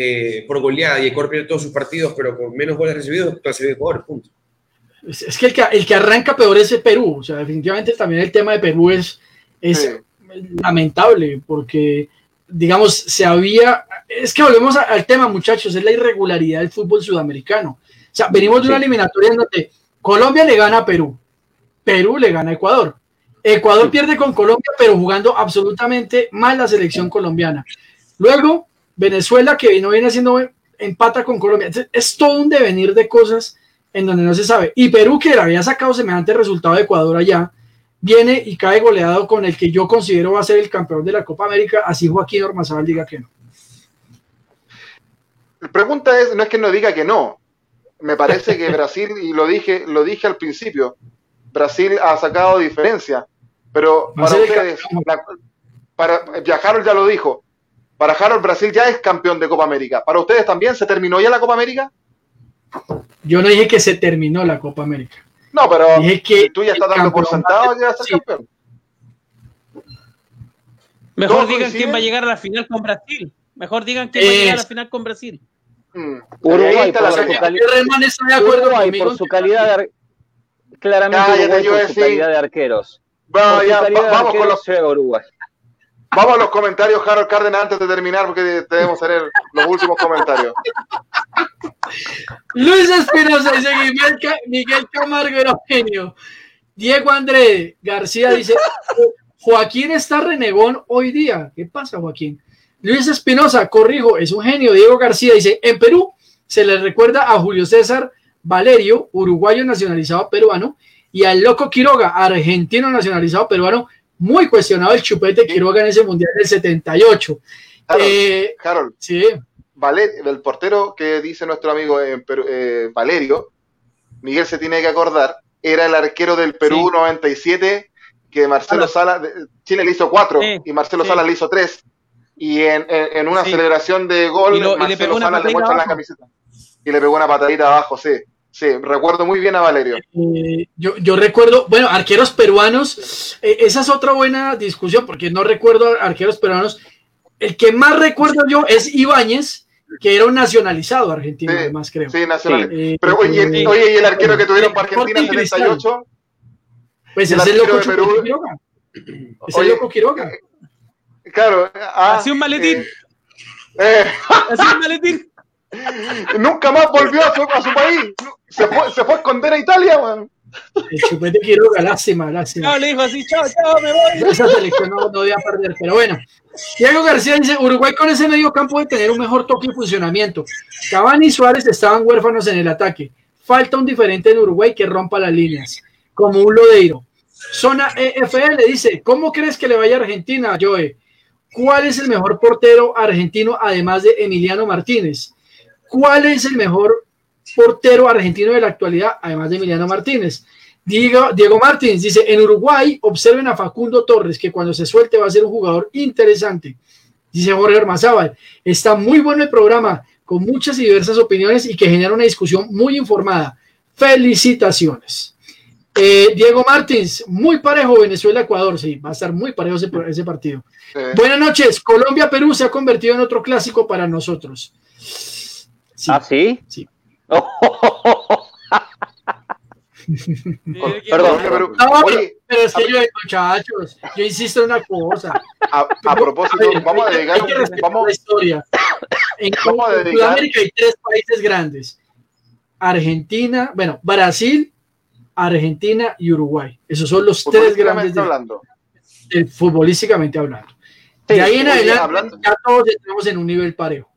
eh, por goleada y Ecuador pierde todos sus partidos, pero con menos goles recibidos, clasifica Ecuador, punto. Es, que el, que el que arranca peor es Perú. O sea, definitivamente también el tema de Perú es, es lamentable porque, digamos, se había. Es que volvemos al tema, muchachos, es la irregularidad del fútbol sudamericano. O sea, venimos de una eliminatoria en donde Colombia le gana a Perú, Perú le gana a Ecuador. Ecuador pierde con Colombia, pero jugando absolutamente mal la selección colombiana. Luego, Venezuela, que no viene haciendo empata con Colombia. es todo un devenir de cosas en donde no se sabe. Y Perú, que le había sacado semejante resultado de Ecuador allá, viene y cae goleado con el que yo considero va a ser el campeón de la Copa América, así Joaquín Ormazábal diga que no. La pregunta es, no es que no diga que no, me parece que Brasil, y lo dije, lo dije al principio, Brasil ha sacado diferencia, pero para ustedes, para, ya Harold ya lo dijo, para Harold Brasil ya es campeón de Copa América. ¿Para ustedes también se terminó ya la Copa América? Yo no dije que se terminó la Copa América. No, pero Dije que tú ya estás dando por sentado que va a ser sí. campeón. Mejor ¿Todos digan coinciden? quién va a llegar a la final con Brasil. Mejor digan quién va a llegar a la final con Brasil. Mm. Uruguay está por la su cali- Herman está de acuerdo Uruguay por su calidad de ar- claramente Cállate, Uruguay yo por su decía- calidad de arqueros. Bueno, Por su ya, calidad va- de vamos con los Uruguay. Vamos a los comentarios, Harold Cárdenas, antes de terminar, porque debemos tener los últimos comentarios. Luis Espinosa dice Miguel, Miguel Camargo era genio. Diego André García dice Joaquín está renegón hoy día. ¿Qué pasa, Joaquín? Luis Espinosa, corrijo, es un genio. Diego García dice, en Perú se le recuerda a Julio César Valerio, uruguayo nacionalizado peruano, y al Loco Quiroga, argentino nacionalizado peruano, muy cuestionado el chupete Quiroga en ese Mundial del 78. Harold, Eh, Harold, sí, Valer- el portero que dice nuestro amigo en Perú, eh, Valerio, Miguel se tiene que acordar, era el arquero del Perú Sí. 97, que Marcelo Sala, de- Chile le hizo cuatro Sí, y Marcelo sí. Sala le hizo tres. Y en, en- en una Sí. celebración de gol, Y lo- y le Marcelo pegó una Sala le muestra la camiseta. Y le pegó una patadita abajo, sí. Sí, recuerdo muy bien a Valerio. Eh, yo, yo recuerdo, bueno, arqueros peruanos, eh, esa es otra buena discusión porque no recuerdo arqueros peruanos. El que más recuerdo yo es Ibáñez, que era un nacionalizado argentino, Sí, además creo. Sí, nacional. Eh, Pero oye, eh, oye, y el arquero que tuvieron para Argentina en Cristal. 78, Pues el es el loco de Perú- Quiroga. Es Oye, el loco Quiroga. claro. ah, Así un maletín. eh, eh, Así un maletín. nunca más volvió a su, a su país. Se fue, se fue a esconder a Italia, man. El Chupete Quiroga, lástima, lástima. No, le dijo así, chao, chao, me voy. Esa selección no, no debía perder, pero bueno. Diego García dice, Uruguay con ese medio campo puede tener un mejor toque y funcionamiento. Cavani y Suárez estaban huérfanos en el ataque. Falta un diferente en Uruguay que rompa las líneas, como un Lodeiro. Zona EFL dice, ¿cómo crees que le vaya a Argentina, Joe? ¿Cuál es el mejor portero argentino además de Emiliano Martínez? ¿Cuál es el mejor portero argentino de la actualidad además de Emiliano Martínez? Diego, Diego Martins dice, en Uruguay observen a Facundo Torres, que cuando se suelte va a ser un jugador interesante. Dice Jorge Ormazábal, está muy bueno el programa, con muchas y diversas opiniones y que genera una discusión muy informada. Felicitaciones. Eh, Diego Martins, muy parejo Venezuela-Ecuador, sí, va a estar muy parejo ese, ese partido. Buenas noches, Colombia-Perú se ha convertido en otro clásico para nosotros. Sí, ¿Ah, sí? Sí. Perdón. No, Oye, pero es que yo, muchachos, yo insisto en una cosa. a, a propósito, vamos a dedicar vamos, la historia. En, Sudamérica hay tres países grandes. Argentina, bueno, Brasil, Argentina y Uruguay. Esos son los tres grandes futbolísticamente de- hablando. de- futbolísticamente hablando. Sí, de ahí en adelante hablando- ya todos estamos en un nivel parejo.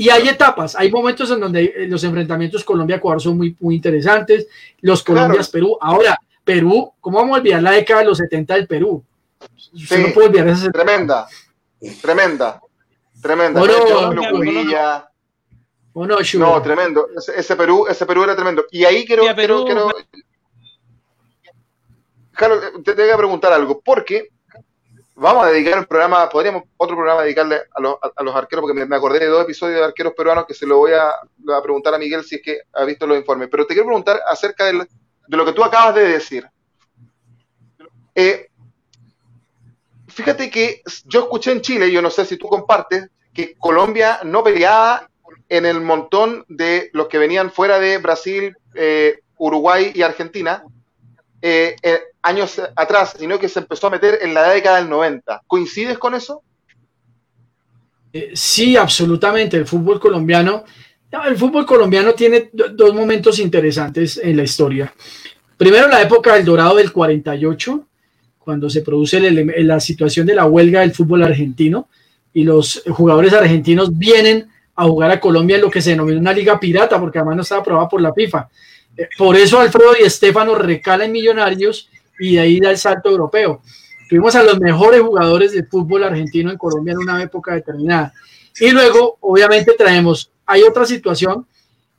Y hay etapas, hay momentos en donde eh, los enfrentamientos Colombia-Ecuador son muy, muy interesantes, los Claro. Colombias-Perú. Ahora, Perú, ¿cómo vamos a olvidar la década de los 70 del Perú? Usted Sí. no puede olvidar esa Tremenda, tremenda, tremenda. Bueno, Teófilo Cubillas. ¿O no, Shu? No, tremendo. Ese, ese Perú, ese Perú era tremendo. Y ahí quiero, Sí, a Perú, quiero, quiero- Carlos, te tengo que preguntar algo, porque vamos a dedicar un programa, podríamos otro programa dedicarle a los, a, los arqueros, porque me, acordé de dos episodios de arqueros peruanos que se lo voy a, preguntar a Miguel si es que ha visto los informes. Pero te quiero preguntar acerca de lo que tú acabas de decir. Eh, fíjate que yo escuché en Chile, yo no sé si tú compartes, que Colombia no peleaba en el montón de los que venían fuera de Brasil, eh, Uruguay y Argentina eh, eh, años atrás, sino que se empezó a meter en la década del 90. ¿Coincides con eso? Eh, Sí, absolutamente. El fútbol colombiano, no, el fútbol colombiano tiene do- dos momentos interesantes en la historia. Primero, la época del Dorado del 48, cuando se produce el la situación de la huelga del fútbol argentino y los jugadores argentinos vienen a jugar a Colombia en lo que se denomina una liga pirata, porque además no estaba aprobada por la FIFA. Por eso Alfredo y Estefano recala en Millonarios y de ahí da el salto europeo. Tuvimos a los mejores jugadores de fútbol argentino en Colombia en una época determinada. Y luego, obviamente, traemos, hay otra situación,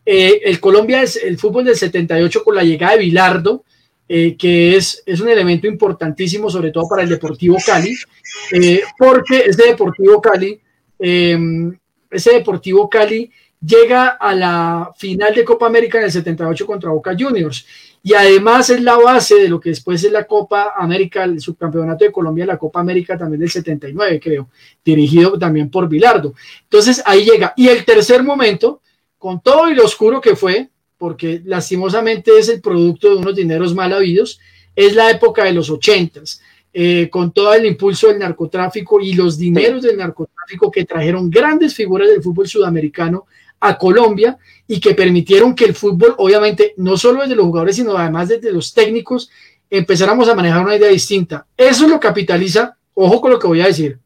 eh, el Colombia es el fútbol del 78 con la llegada de Bilardo eh, que es, es un elemento importantísimo, sobre todo para el Deportivo Cali, eh, porque ese Deportivo Cali, ese Deportivo Cali llega a la final de Copa América en el 78 contra Boca Juniors y además es la base de lo que después es la Copa América, el subcampeonato de Colombia, la Copa América también del 79, creo, dirigido también por Bilardo. Entonces ahí llega. Y el tercer momento, con todo y lo oscuro que fue, porque lastimosamente es el producto de unos dineros mal habidos, es la época de los ochentas, eh, con todo el impulso del narcotráfico y los dineros del narcotráfico que trajeron grandes figuras del fútbol sudamericano a Colombia y que permitieron que el fútbol, obviamente, no solo desde los jugadores, sino además desde los técnicos, empezáramos a manejar una idea distinta. Eso lo capitaliza, ojo con lo que voy a decir.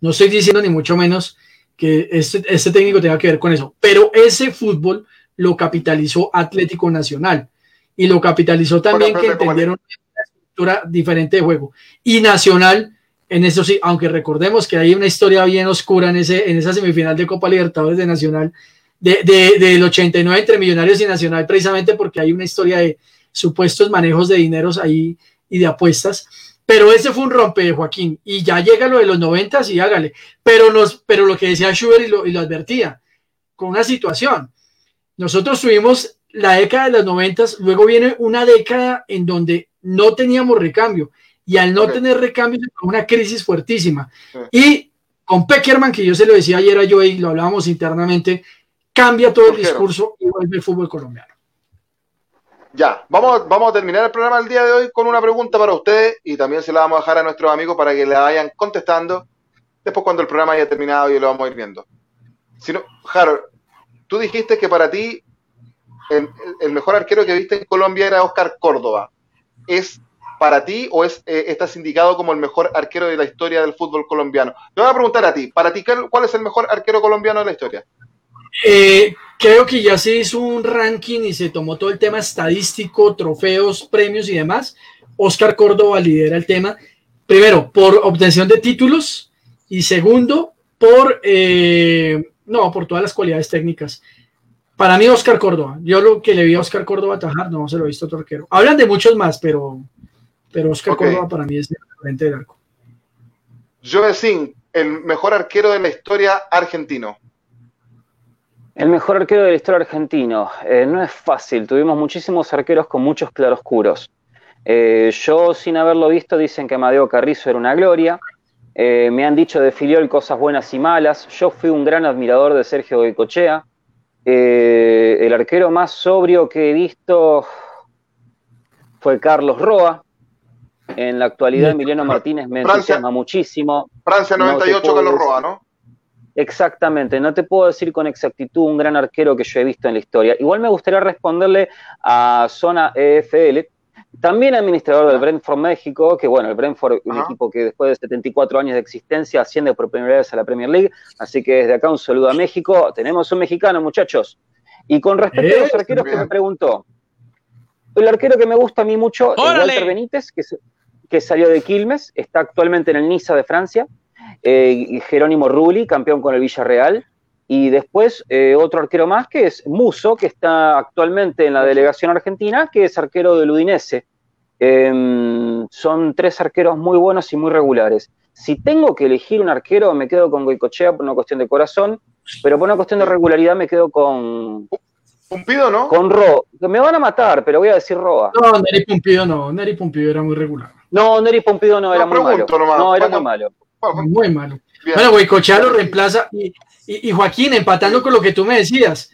No estoy diciendo ni mucho menos que este, este técnico tenga que ver con eso, pero ese fútbol lo capitalizó Atlético Nacional y lo capitalizó también que entendieron una estructura diferente de juego. Y Nacional en eso sí, aunque recordemos que hay una historia bien oscura en, ese, en esa semifinal de Copa Libertadores de Nacional, de, de, del 89 entre Millonarios y Nacional, precisamente porque hay una historia de supuestos manejos de dineros ahí y de apuestas. Pero ese fue un rompe de Joaquín y ya llega lo de los 90 y hágale. Pero, nos, pero lo que decía Schubert y lo, y lo advertía, con una situación. Nosotros tuvimos la década de los 90, luego viene una década en donde no teníamos recambio y al no tener recambio una crisis fuertísima. Y con Peckerman, que yo se lo decía ayer a Joey, lo hablábamos internamente, cambia todo el discurso y vuelve el fútbol colombiano. Ya, vamos, vamos a terminar el programa del día de hoy con una pregunta para ustedes y también se la vamos a dejar a nuestros amigos para que la vayan contestando. Después cuando el programa haya terminado y lo vamos a ir viendo. Si no, Harold, tú dijiste que para ti el, el mejor arquero que viste en Colombia era Oscar Córdoba. ¿Es para ti o eh, estás indicado como el mejor arquero de la historia del fútbol colombiano? Te voy a preguntar a ti, para ti, ¿cuál es el mejor arquero colombiano de la historia? Eh, creo que ya se hizo un ranking y se tomó todo el tema estadístico, trofeos, premios y demás. Oscar Córdoba lidera el tema, primero, por obtención de títulos y segundo, por, eh, no, por todas las cualidades técnicas. Para mí, Oscar Córdoba. Yo lo que le vi a Oscar Córdoba atajar, no se lo he visto otro arquero. Hablan de muchos más, pero pero Oscar Córdoba para mí es el frente del arco. El mejor arquero de la historia argentino. El mejor arquero de la historia argentino. Eh, no es fácil, tuvimos muchísimos arqueros con muchos claroscuros. Eh, yo, sin haberlo visto, dicen que Amadeo Carrizo era una gloria. Eh, me han dicho de Filiol cosas buenas y malas. Yo fui un gran admirador de Sergio Goicochea. el arquero más sobrio que he visto fue Carlos Roa, en la actualidad, Emiliano Martínez me entusiasma muchísimo. Francia 98 que lo roba, ¿no? Exactamente, no te puedo decir con exactitud un gran arquero que yo he visto en la historia. Igual me gustaría responderle a Zona EFL, también administrador del Brentford México, que bueno, el Brentford, un equipo que después de 74 años de existencia asciende por primera vez a la Premier League, así que desde acá un saludo a México. Tenemos un mexicano, muchachos. Y con respecto a los eh, arqueros que me preguntó, el arquero que me gusta a mí mucho es Walter Benítez, que es que salió de Quilmes, está actualmente en el Niza de Francia, eh, Jerónimo Rulli, campeón con el Villarreal, y después eh, otro arquero más que es Muso, que está actualmente en la delegación argentina, que es arquero del Udinese. Em, son tres arqueros muy buenos y muy regulares. Si tengo que elegir un arquero, me quedo con Goicochea por una cuestión de corazón, pero por una cuestión de regularidad me quedo con, Pumpido, ¿no? Con Ro. Me van a matar, pero voy a decir Roa. No, Neri Pumpido no. Neri Pumpido era muy regular. No, Neri Pompido no, era muy malo. No, era muy malo. Muy malo. Bueno, Huecochea lo reemplaza y, Joaquín, empatando con lo que tú me decías.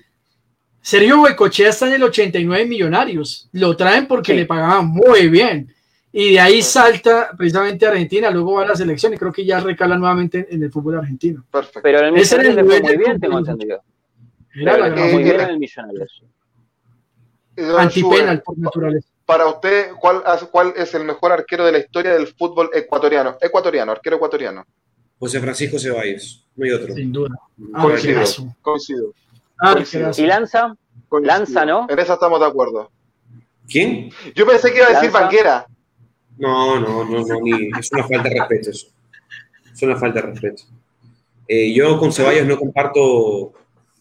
Sergio Huecochea está en el 89 millonarios. Lo traen porque le pagaban muy bien. Y de ahí salta precisamente a Argentina, luego va a la selección y creo que ya recala nuevamente en el fútbol argentino. Perfecto. Pero en el Millonarios le fue muy bien, tengo entendido. Era muy bien en el Millonarios. Antipenal por naturaleza para usted, ¿cuál, ¿cuál es el mejor arquero de la historia del fútbol ecuatoriano? Ecuatoriano, arquero ecuatoriano. José Francisco Ceballos, no hay otro. Sin duda. Coincido, coincido. ¿Y Lanza? Lanza, ¿no? En eso estamos de acuerdo. ¿Quién? Yo pensé que iba a decir Banquera. No, no, no, no, ni, es una falta de respeto eso. Es una falta de respeto. Eh, yo con Ceballos no comparto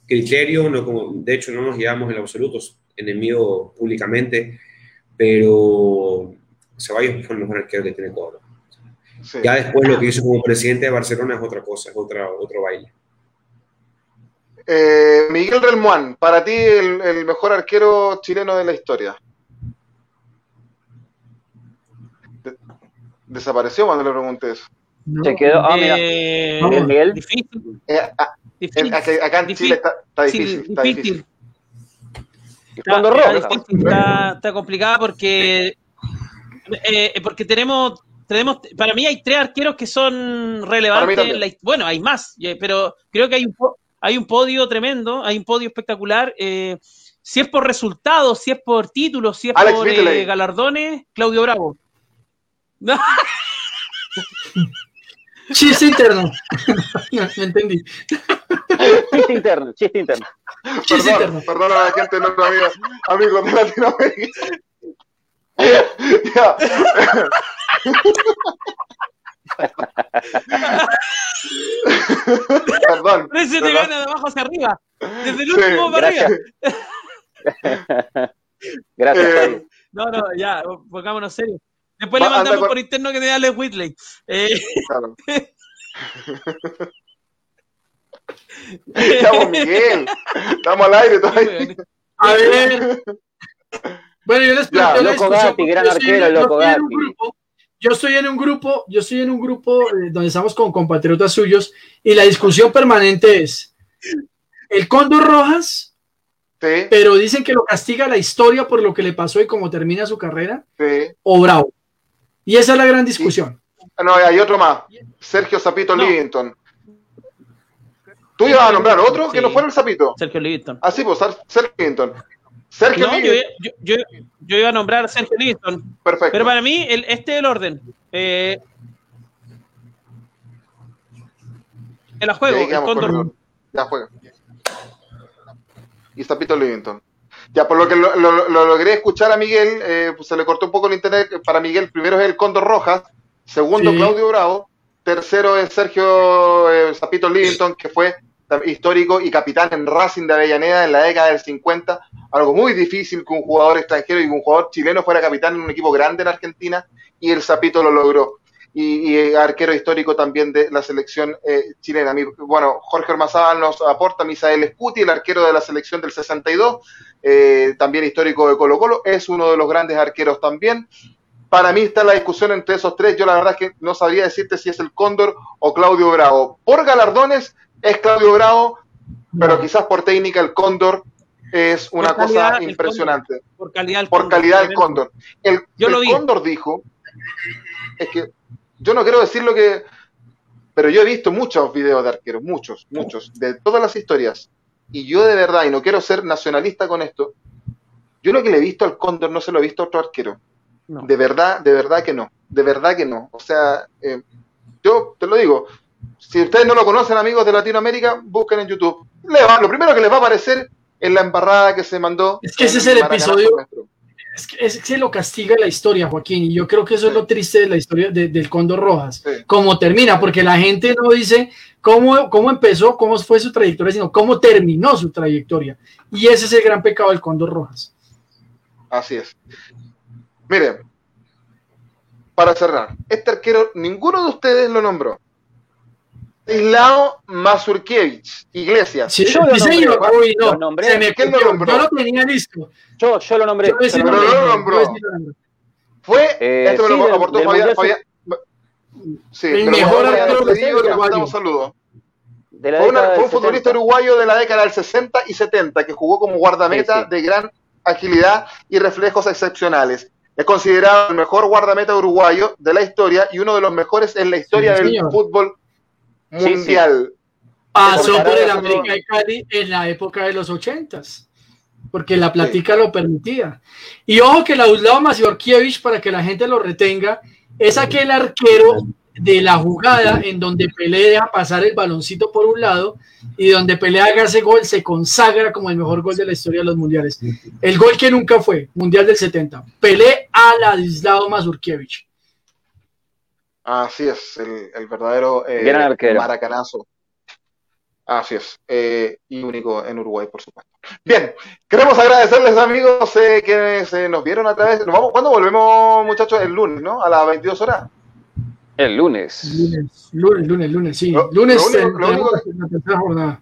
criterio, no, de hecho no nos llevamos en absoluto, enemigo públicamente pero Ceballos fue el mejor arquero que tiene Ecuador. Ya después lo que hizo como presidente de Barcelona es otra cosa, es otra, otro baile. Eh, Miguel Relmuán, para ti el, mejor arquero chileno de la historia. desapareció cuando le pregunté eso. Se quedó. Ah, mira. Eh, Miguel. Difícil. Eh, ah, difícil. acá en Chile está, está difícil. Está difícil. Está, está, complicada porque eh, porque tenemos tenemos para mí hay tres arqueros que son relevantes bueno hay más pero creo que hay un hay un podio tremendo hay un podio espectacular eh, si es por resultados si es por títulos si es por eh, galardones Claudio Bravo. Chiste interno. no, entendí. Chiste interno, chiste interno. Chiste interno. Perdón a la gente, no, amigo, amigo de Latinoamérica. ya. perdón. Te gana de abajo hacia arriba. Desde el último para arriba. Gracias. Eh, no, no, ya, pongámonos serios. Después le mandamos por interno que te da Les Whitley. Eh. Claro. Estamos Miguel. Estamos al aire todavía. A ver. Bueno, yo les planteo la loco Gatti, gran arquero, loco Gatti. Yo estoy en un grupo, yo estoy en un grupo eh, donde estamos con compatriotas suyos y la discusión permanente es el Cóndor Rojas, sí. pero dicen que lo castiga la historia por lo que le pasó y cómo termina su carrera, sí. o Bravo. Y esa es la gran discusión. No, hay otro más. Sergio Zapito Livington. ¿Tú ibas a nombrar otro que no fuera el Zapito? Sergio Livington. Ah, sí, pues Sergio Livington. Sergio no, Yo, yo, yo, iba a nombrar a Sergio Livington. Perfecto. Pero para mí, el, este es el orden. Eh, el juego, el Cóndor. Ya juega. Y Zapito Livington. Ya, por lo que lo, logré escuchar a Miguel, eh, pues se le cortó un poco el internet. Para Miguel, primero es el Cóndor Rojas, segundo Claudio Bravo, tercero es Sergio eh, Zapito Livington, que fue histórico y capitán en Racing de Avellaneda en la década del 50. Algo muy difícil que un jugador extranjero y un jugador chileno fuera capitán en un equipo grande en Argentina, y el Zapito lo logró. Y, y arquero histórico también de la selección eh, chilena. Bueno, Jorge Ormazábal nos aporta Misael Scuti, el arquero de la selección del 62, eh, también histórico de Colo Colo, es uno de los grandes arqueros también. Para mí está la discusión entre esos tres. Yo la verdad es que no sabría decirte si es el Cóndor o Claudio Bravo. Por galardones es Claudio Bravo, pero quizás por técnica el Cóndor es una cosa impresionante. por calidad, por calidad del Cóndor. El, el Cóndor dijo, es que yo no quiero decir lo que, pero yo he visto muchos videos de arqueros, muchos, muchos, de todas las historias. Y yo de verdad, y no quiero ser nacionalista con esto, yo lo que le he visto al Cóndor no se lo he visto a otro arquero. De verdad, de verdad que no. De verdad que no. O sea, eh, yo te lo digo, si ustedes no lo conocen, amigos de Latinoamérica, busquen en YouTube. lo primero que les va a aparecer es la embarrada que se mandó. Es que ese es el episodio. Es que, es se lo castiga la historia, Joaquín, y yo creo que eso es lo triste de la historia del Cóndor Rojas. Cómo termina, porque la gente no dice cómo, cómo empezó, cómo fue su trayectoria, sino cómo terminó su trayectoria. Y ese es el gran pecado del Cóndor Rojas. Así es. Miren, para cerrar, este arquero, ninguno de ustedes lo nombró. Islao Mazurkiewicz, Iglesias. Sí, yo lo nombré. no, lo nombré. ¿Quién lo nombró? Yo lo tenía listo. Yo, yo lo nombré. Yo pero no lo nombró. Fue, eh, esto me lo aportó Fabián, Fabián, Sí, el mejor arquero le digo, le mandamos saludos. Fue, una, fue, un futbolista uruguayo de la década del 60 y 70 que jugó como guardameta sí, sí. de gran agilidad y reflejos excepcionales. Es considerado el mejor guardameta uruguayo de la historia y uno de los mejores en la historia del fútbol mundial. Pasó por el América de Cali en la época de los ochentas, porque la platica lo permitía. Y ojo que Ladislao Maciorkiewicz, para que la gente lo retenga, es aquel arquero de la jugada en donde Pelé deja pasar el baloncito por un lado y donde Pelé haga ese gol se consagra como el mejor gol de la historia de los mundiales. El gol que nunca fue, Mundial del 70. Pelé a Ladislao Mazurkiewicz. Así es, el, el verdadero eh, maracanazo. Así es, eh, y único en Uruguay, por supuesto. Bien, queremos agradecerles, amigos, eh, que se nos vieron a través. ¿Nos vamos, ¿Cuándo volvemos, muchachos? El lunes, ¿no? A las 22 horas. El lunes. Lunes, lunes, lunes, lunes, sí. Lo- lunes, lo único- eh, lo único.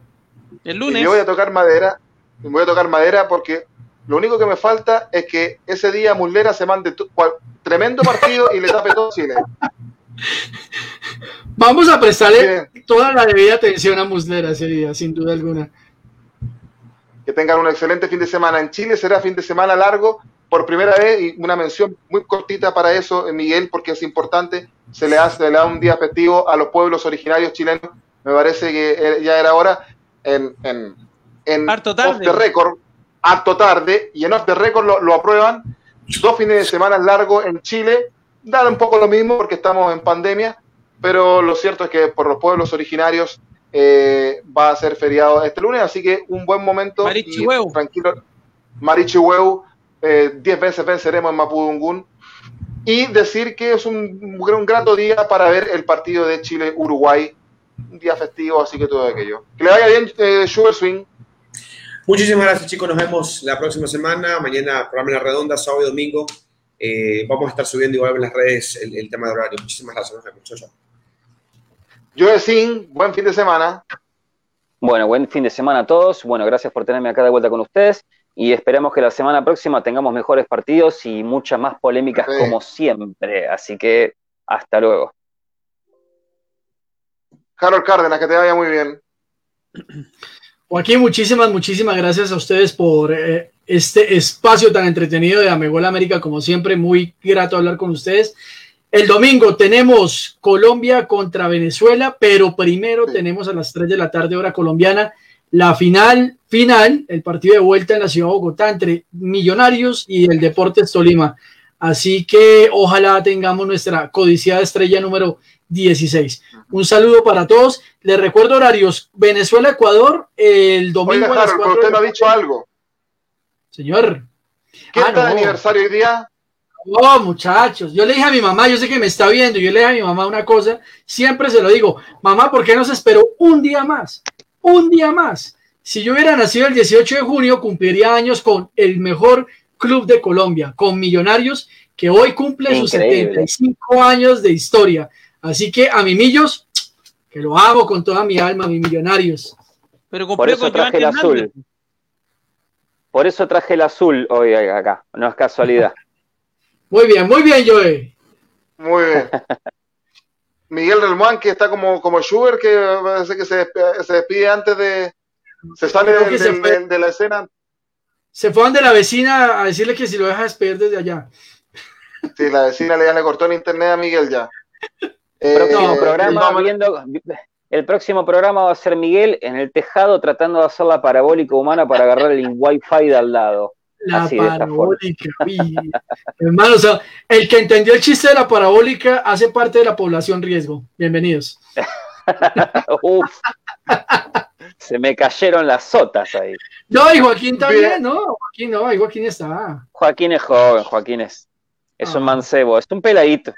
El Y lunes. yo voy a tocar madera, voy a tocar madera porque lo único que me falta es que ese día Muslera se mande tu- cual- tremendo partido y le tape todo Chile. Vamos a prestarle Bien. toda la debida atención a Muslera ese día, sin duda alguna. Que tengan un excelente fin de semana. En Chile será fin de semana largo por primera vez y una mención muy cortita para eso, eh, Miguel, porque es importante. Se le, hace, se le da un día festivo a los pueblos originarios chilenos. Me parece que eh, ya era hora en, en, en Harto off tarde. the record, harto tarde, y en off the record lo, lo aprueban. Dos fines de semana largos en Chile. Da un poco lo mismo porque estamos en pandemia, pero lo cierto es que por los pueblos originarios eh, va a ser feriado este lunes, así que un buen momento. Marichihueu. y Tranquilo. Marichihueu, eh, 10 veces venceremos en Mapudungún. Y decir que es un, un grato día para ver el partido de Chile-Uruguay. Un día festivo, así que todo aquello. Que le vaya bien, eh, Sugar Swing. Muchísimas gracias, chicos. Nos vemos la próxima semana. Mañana, programa en la redonda, sábado y domingo. Eh, vamos a estar subiendo igual en las redes el, el tema de horario. Muchísimas gracias. Nos vemos. Chao, chao. Joe Sin, buen fin de semana. Bueno, buen fin de semana a todos. Bueno, gracias por tenerme acá de vuelta con ustedes. Y esperemos que la semana próxima tengamos mejores partidos y muchas más polémicas Sí. como siempre. Así que hasta luego. Harold Cárdenas, que te vaya muy bien. Joaquín, muchísimas, muchísimas gracias a ustedes por eh, este espacio tan entretenido de Amegol América, como siempre, muy grato hablar con ustedes. El domingo tenemos Colombia contra Venezuela, pero primero tenemos a las 3 de la tarde hora colombiana la final, final, el partido de vuelta en la ciudad de Bogotá entre Millonarios y el Deportes Tolima. Así que ojalá tengamos nuestra codiciada estrella número 16. Un saludo para todos. Les recuerdo horarios. Venezuela-Ecuador el domingo Oiga, a las Harold, pero 4 usted de no ha dicho algo. Señor. ¿Quién Ah, está de no. aniversario hoy día? Oh, muchachos, yo le dije a mi mamá, yo sé que me está viendo, yo le dije a mi mamá una cosa, siempre se lo digo, mamá, ¿por qué no se esperó un día más? Un día más. Si yo hubiera nacido el 18 de junio, cumpliría años con el mejor club de Colombia, con Millonarios, que hoy cumple sus Increíble. 75 años de historia. Así que a mi Millos, que lo amo con toda mi alma, mi Millonarios. Pero Por eso con traje el Hernández. azul. Por eso traje el azul hoy acá. No es casualidad. Muy bien, muy bien, Joey. Muy bien. Miguel Relmuán, que está como, como Schubert, que parece que se despide, se despide antes de. Se sale se de la escena. Se fue donde la vecina a decirle que si lo deja despedir desde allá. Sí, la vecina le, ya le cortó el internet a Miguel ya. Próximo Eh, programa vamos- viendo. El próximo programa va a ser Miguel en el tejado tratando de hacer la parabólica humana para agarrar el wifi de al lado. La Así, parabólica. Hermano, o sea, el que entendió el chiste de la parabólica hace parte de la población riesgo. Bienvenidos. Uf. Se me cayeron las sotas ahí. No, y Joaquín también, Bien. no, Joaquín no, y Joaquín está. Joaquín es joven, Joaquín es, es un mancebo, es un peladito.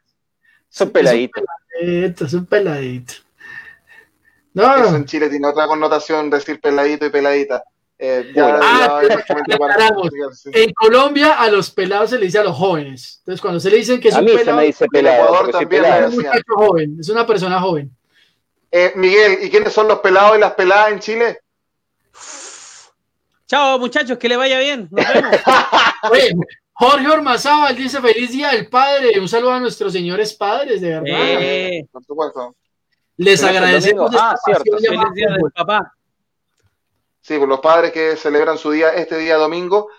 Es un peladito. Esto es un peladito. Eso No, en Chile tiene otra connotación decir peladito y peladita. Eh, ya, ah, ya, exactamente para- aclaramos. sí. en Colombia a los pelados se le dice a los jóvenes. Entonces, cuando se le dicen que es A un mí se pelado, me dice pelado. También pelado. es un muchacho joven, es una persona joven. Eh, Miguel, ¿y quiénes son los pelados y las peladas en Chile? Chao, muchachos, que le vaya bien. Nos vemos. Oye, Jorge Ormazábal dice feliz día del padre. Un saludo a nuestros señores padres, de verdad. Eh, Por supuesto. Les ¿Pero es el agradecemos. Ah, cierto, feliz día del fútbol. papá. Sí, por los padres que celebran su día este día domingo.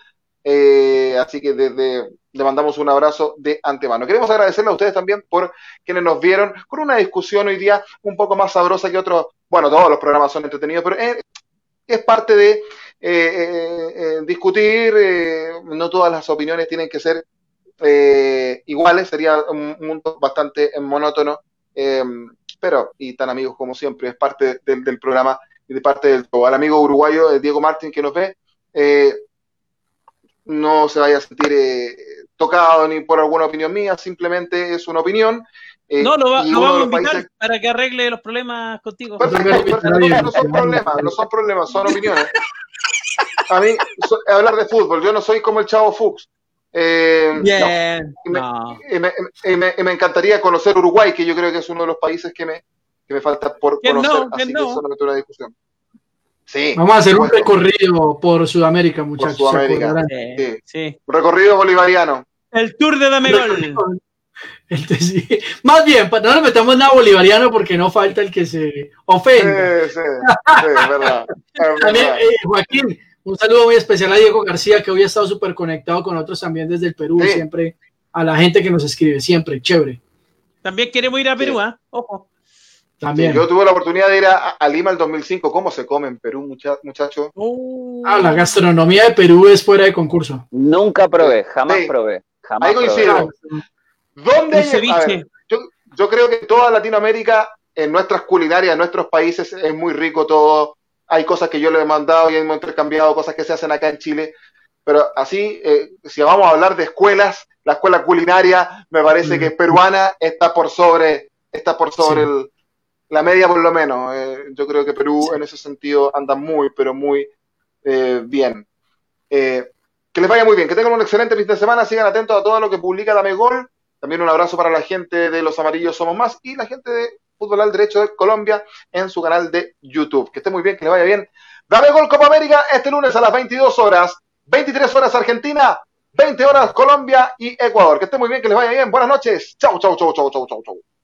Eh, así que desde le mandamos un abrazo de antemano. Queremos agradecerle a ustedes también por quienes nos vieron con una discusión hoy día un poco más sabrosa que otros. Bueno, todos los programas son entretenidos, pero es, es parte de eh, eh, eh, discutir. eh, no todas las opiniones tienen que ser eh, iguales. Sería un mundo bastante monótono. eh, pero, y tan amigos como siempre, es parte del, del programa y de parte del. Al amigo uruguayo eh, Diego Martín que nos ve, eh, no se vaya a sentir eh, tocado ni por alguna opinión mía, simplemente es una opinión Eh, no, lo, vamos a invitar para que arregle los problemas contigo. Perfecto, no, son problemas, no son problemas, son opiniones. A mí, hablar de fútbol, yo no soy como el chavo Fuchs. Eh, Bien. Y, me, y, me, me, encantaría conocer Uruguay, que yo creo que es uno de los países que me, que me falta por conocer. No, así no. que solamente una discusión. Sí, Vamos a hacer un recorrido por Sudamérica, muchachos. Por Sudamérica. Sí, sí. Recorrido bolivariano. El tour de Damegol. Más bien, no nos metamos nada bolivariano porque no falta el que se ofende. Sí, sí, es verdad. también, eh, Joaquín, un saludo muy especial a Diego García, que hoy ha estado súper conectado con otros también desde el Perú, siempre a la gente que nos escribe, siempre, chévere. También queremos ir a Perú, ¿ah? Ojo. También. yo tuve la oportunidad de ir a, Lima el 2005. ¿Cómo se come en Perú, muchachos? Uh. Ah, la gastronomía de Perú es fuera de concurso. Nunca probé, jamás probé. Jamás Ahí coincido. ¿Dónde hay, yo, yo, creo que toda Latinoamérica, en nuestras culinarias, en nuestros países, es muy rico todo. Hay cosas que yo le he mandado y hemos intercambiado, cosas que se hacen acá en Chile. Pero así, eh, si vamos a hablar de escuelas, la escuela culinaria me parece mm. que peruana está por sobre, está por sobre la media por lo menos. Eh, yo creo que Perú en ese sentido anda muy, pero muy eh, bien. que les vaya muy bien, que tengan un excelente fin de semana, sigan atentos a todo lo que publica Dame Gol también un abrazo para la gente de Los Amarillos Somos Más y la gente de Fútbol al Derecho de Colombia en su canal de YouTube. Que esté muy bien, que le vaya bien. Dame gol Copa América este lunes a las 22 horas, 23 horas Argentina, 20 horas Colombia y Ecuador. Que esté muy bien, que les vaya bien. Buenas noches. Chau, chau, chau, chau, chau, chau, chau.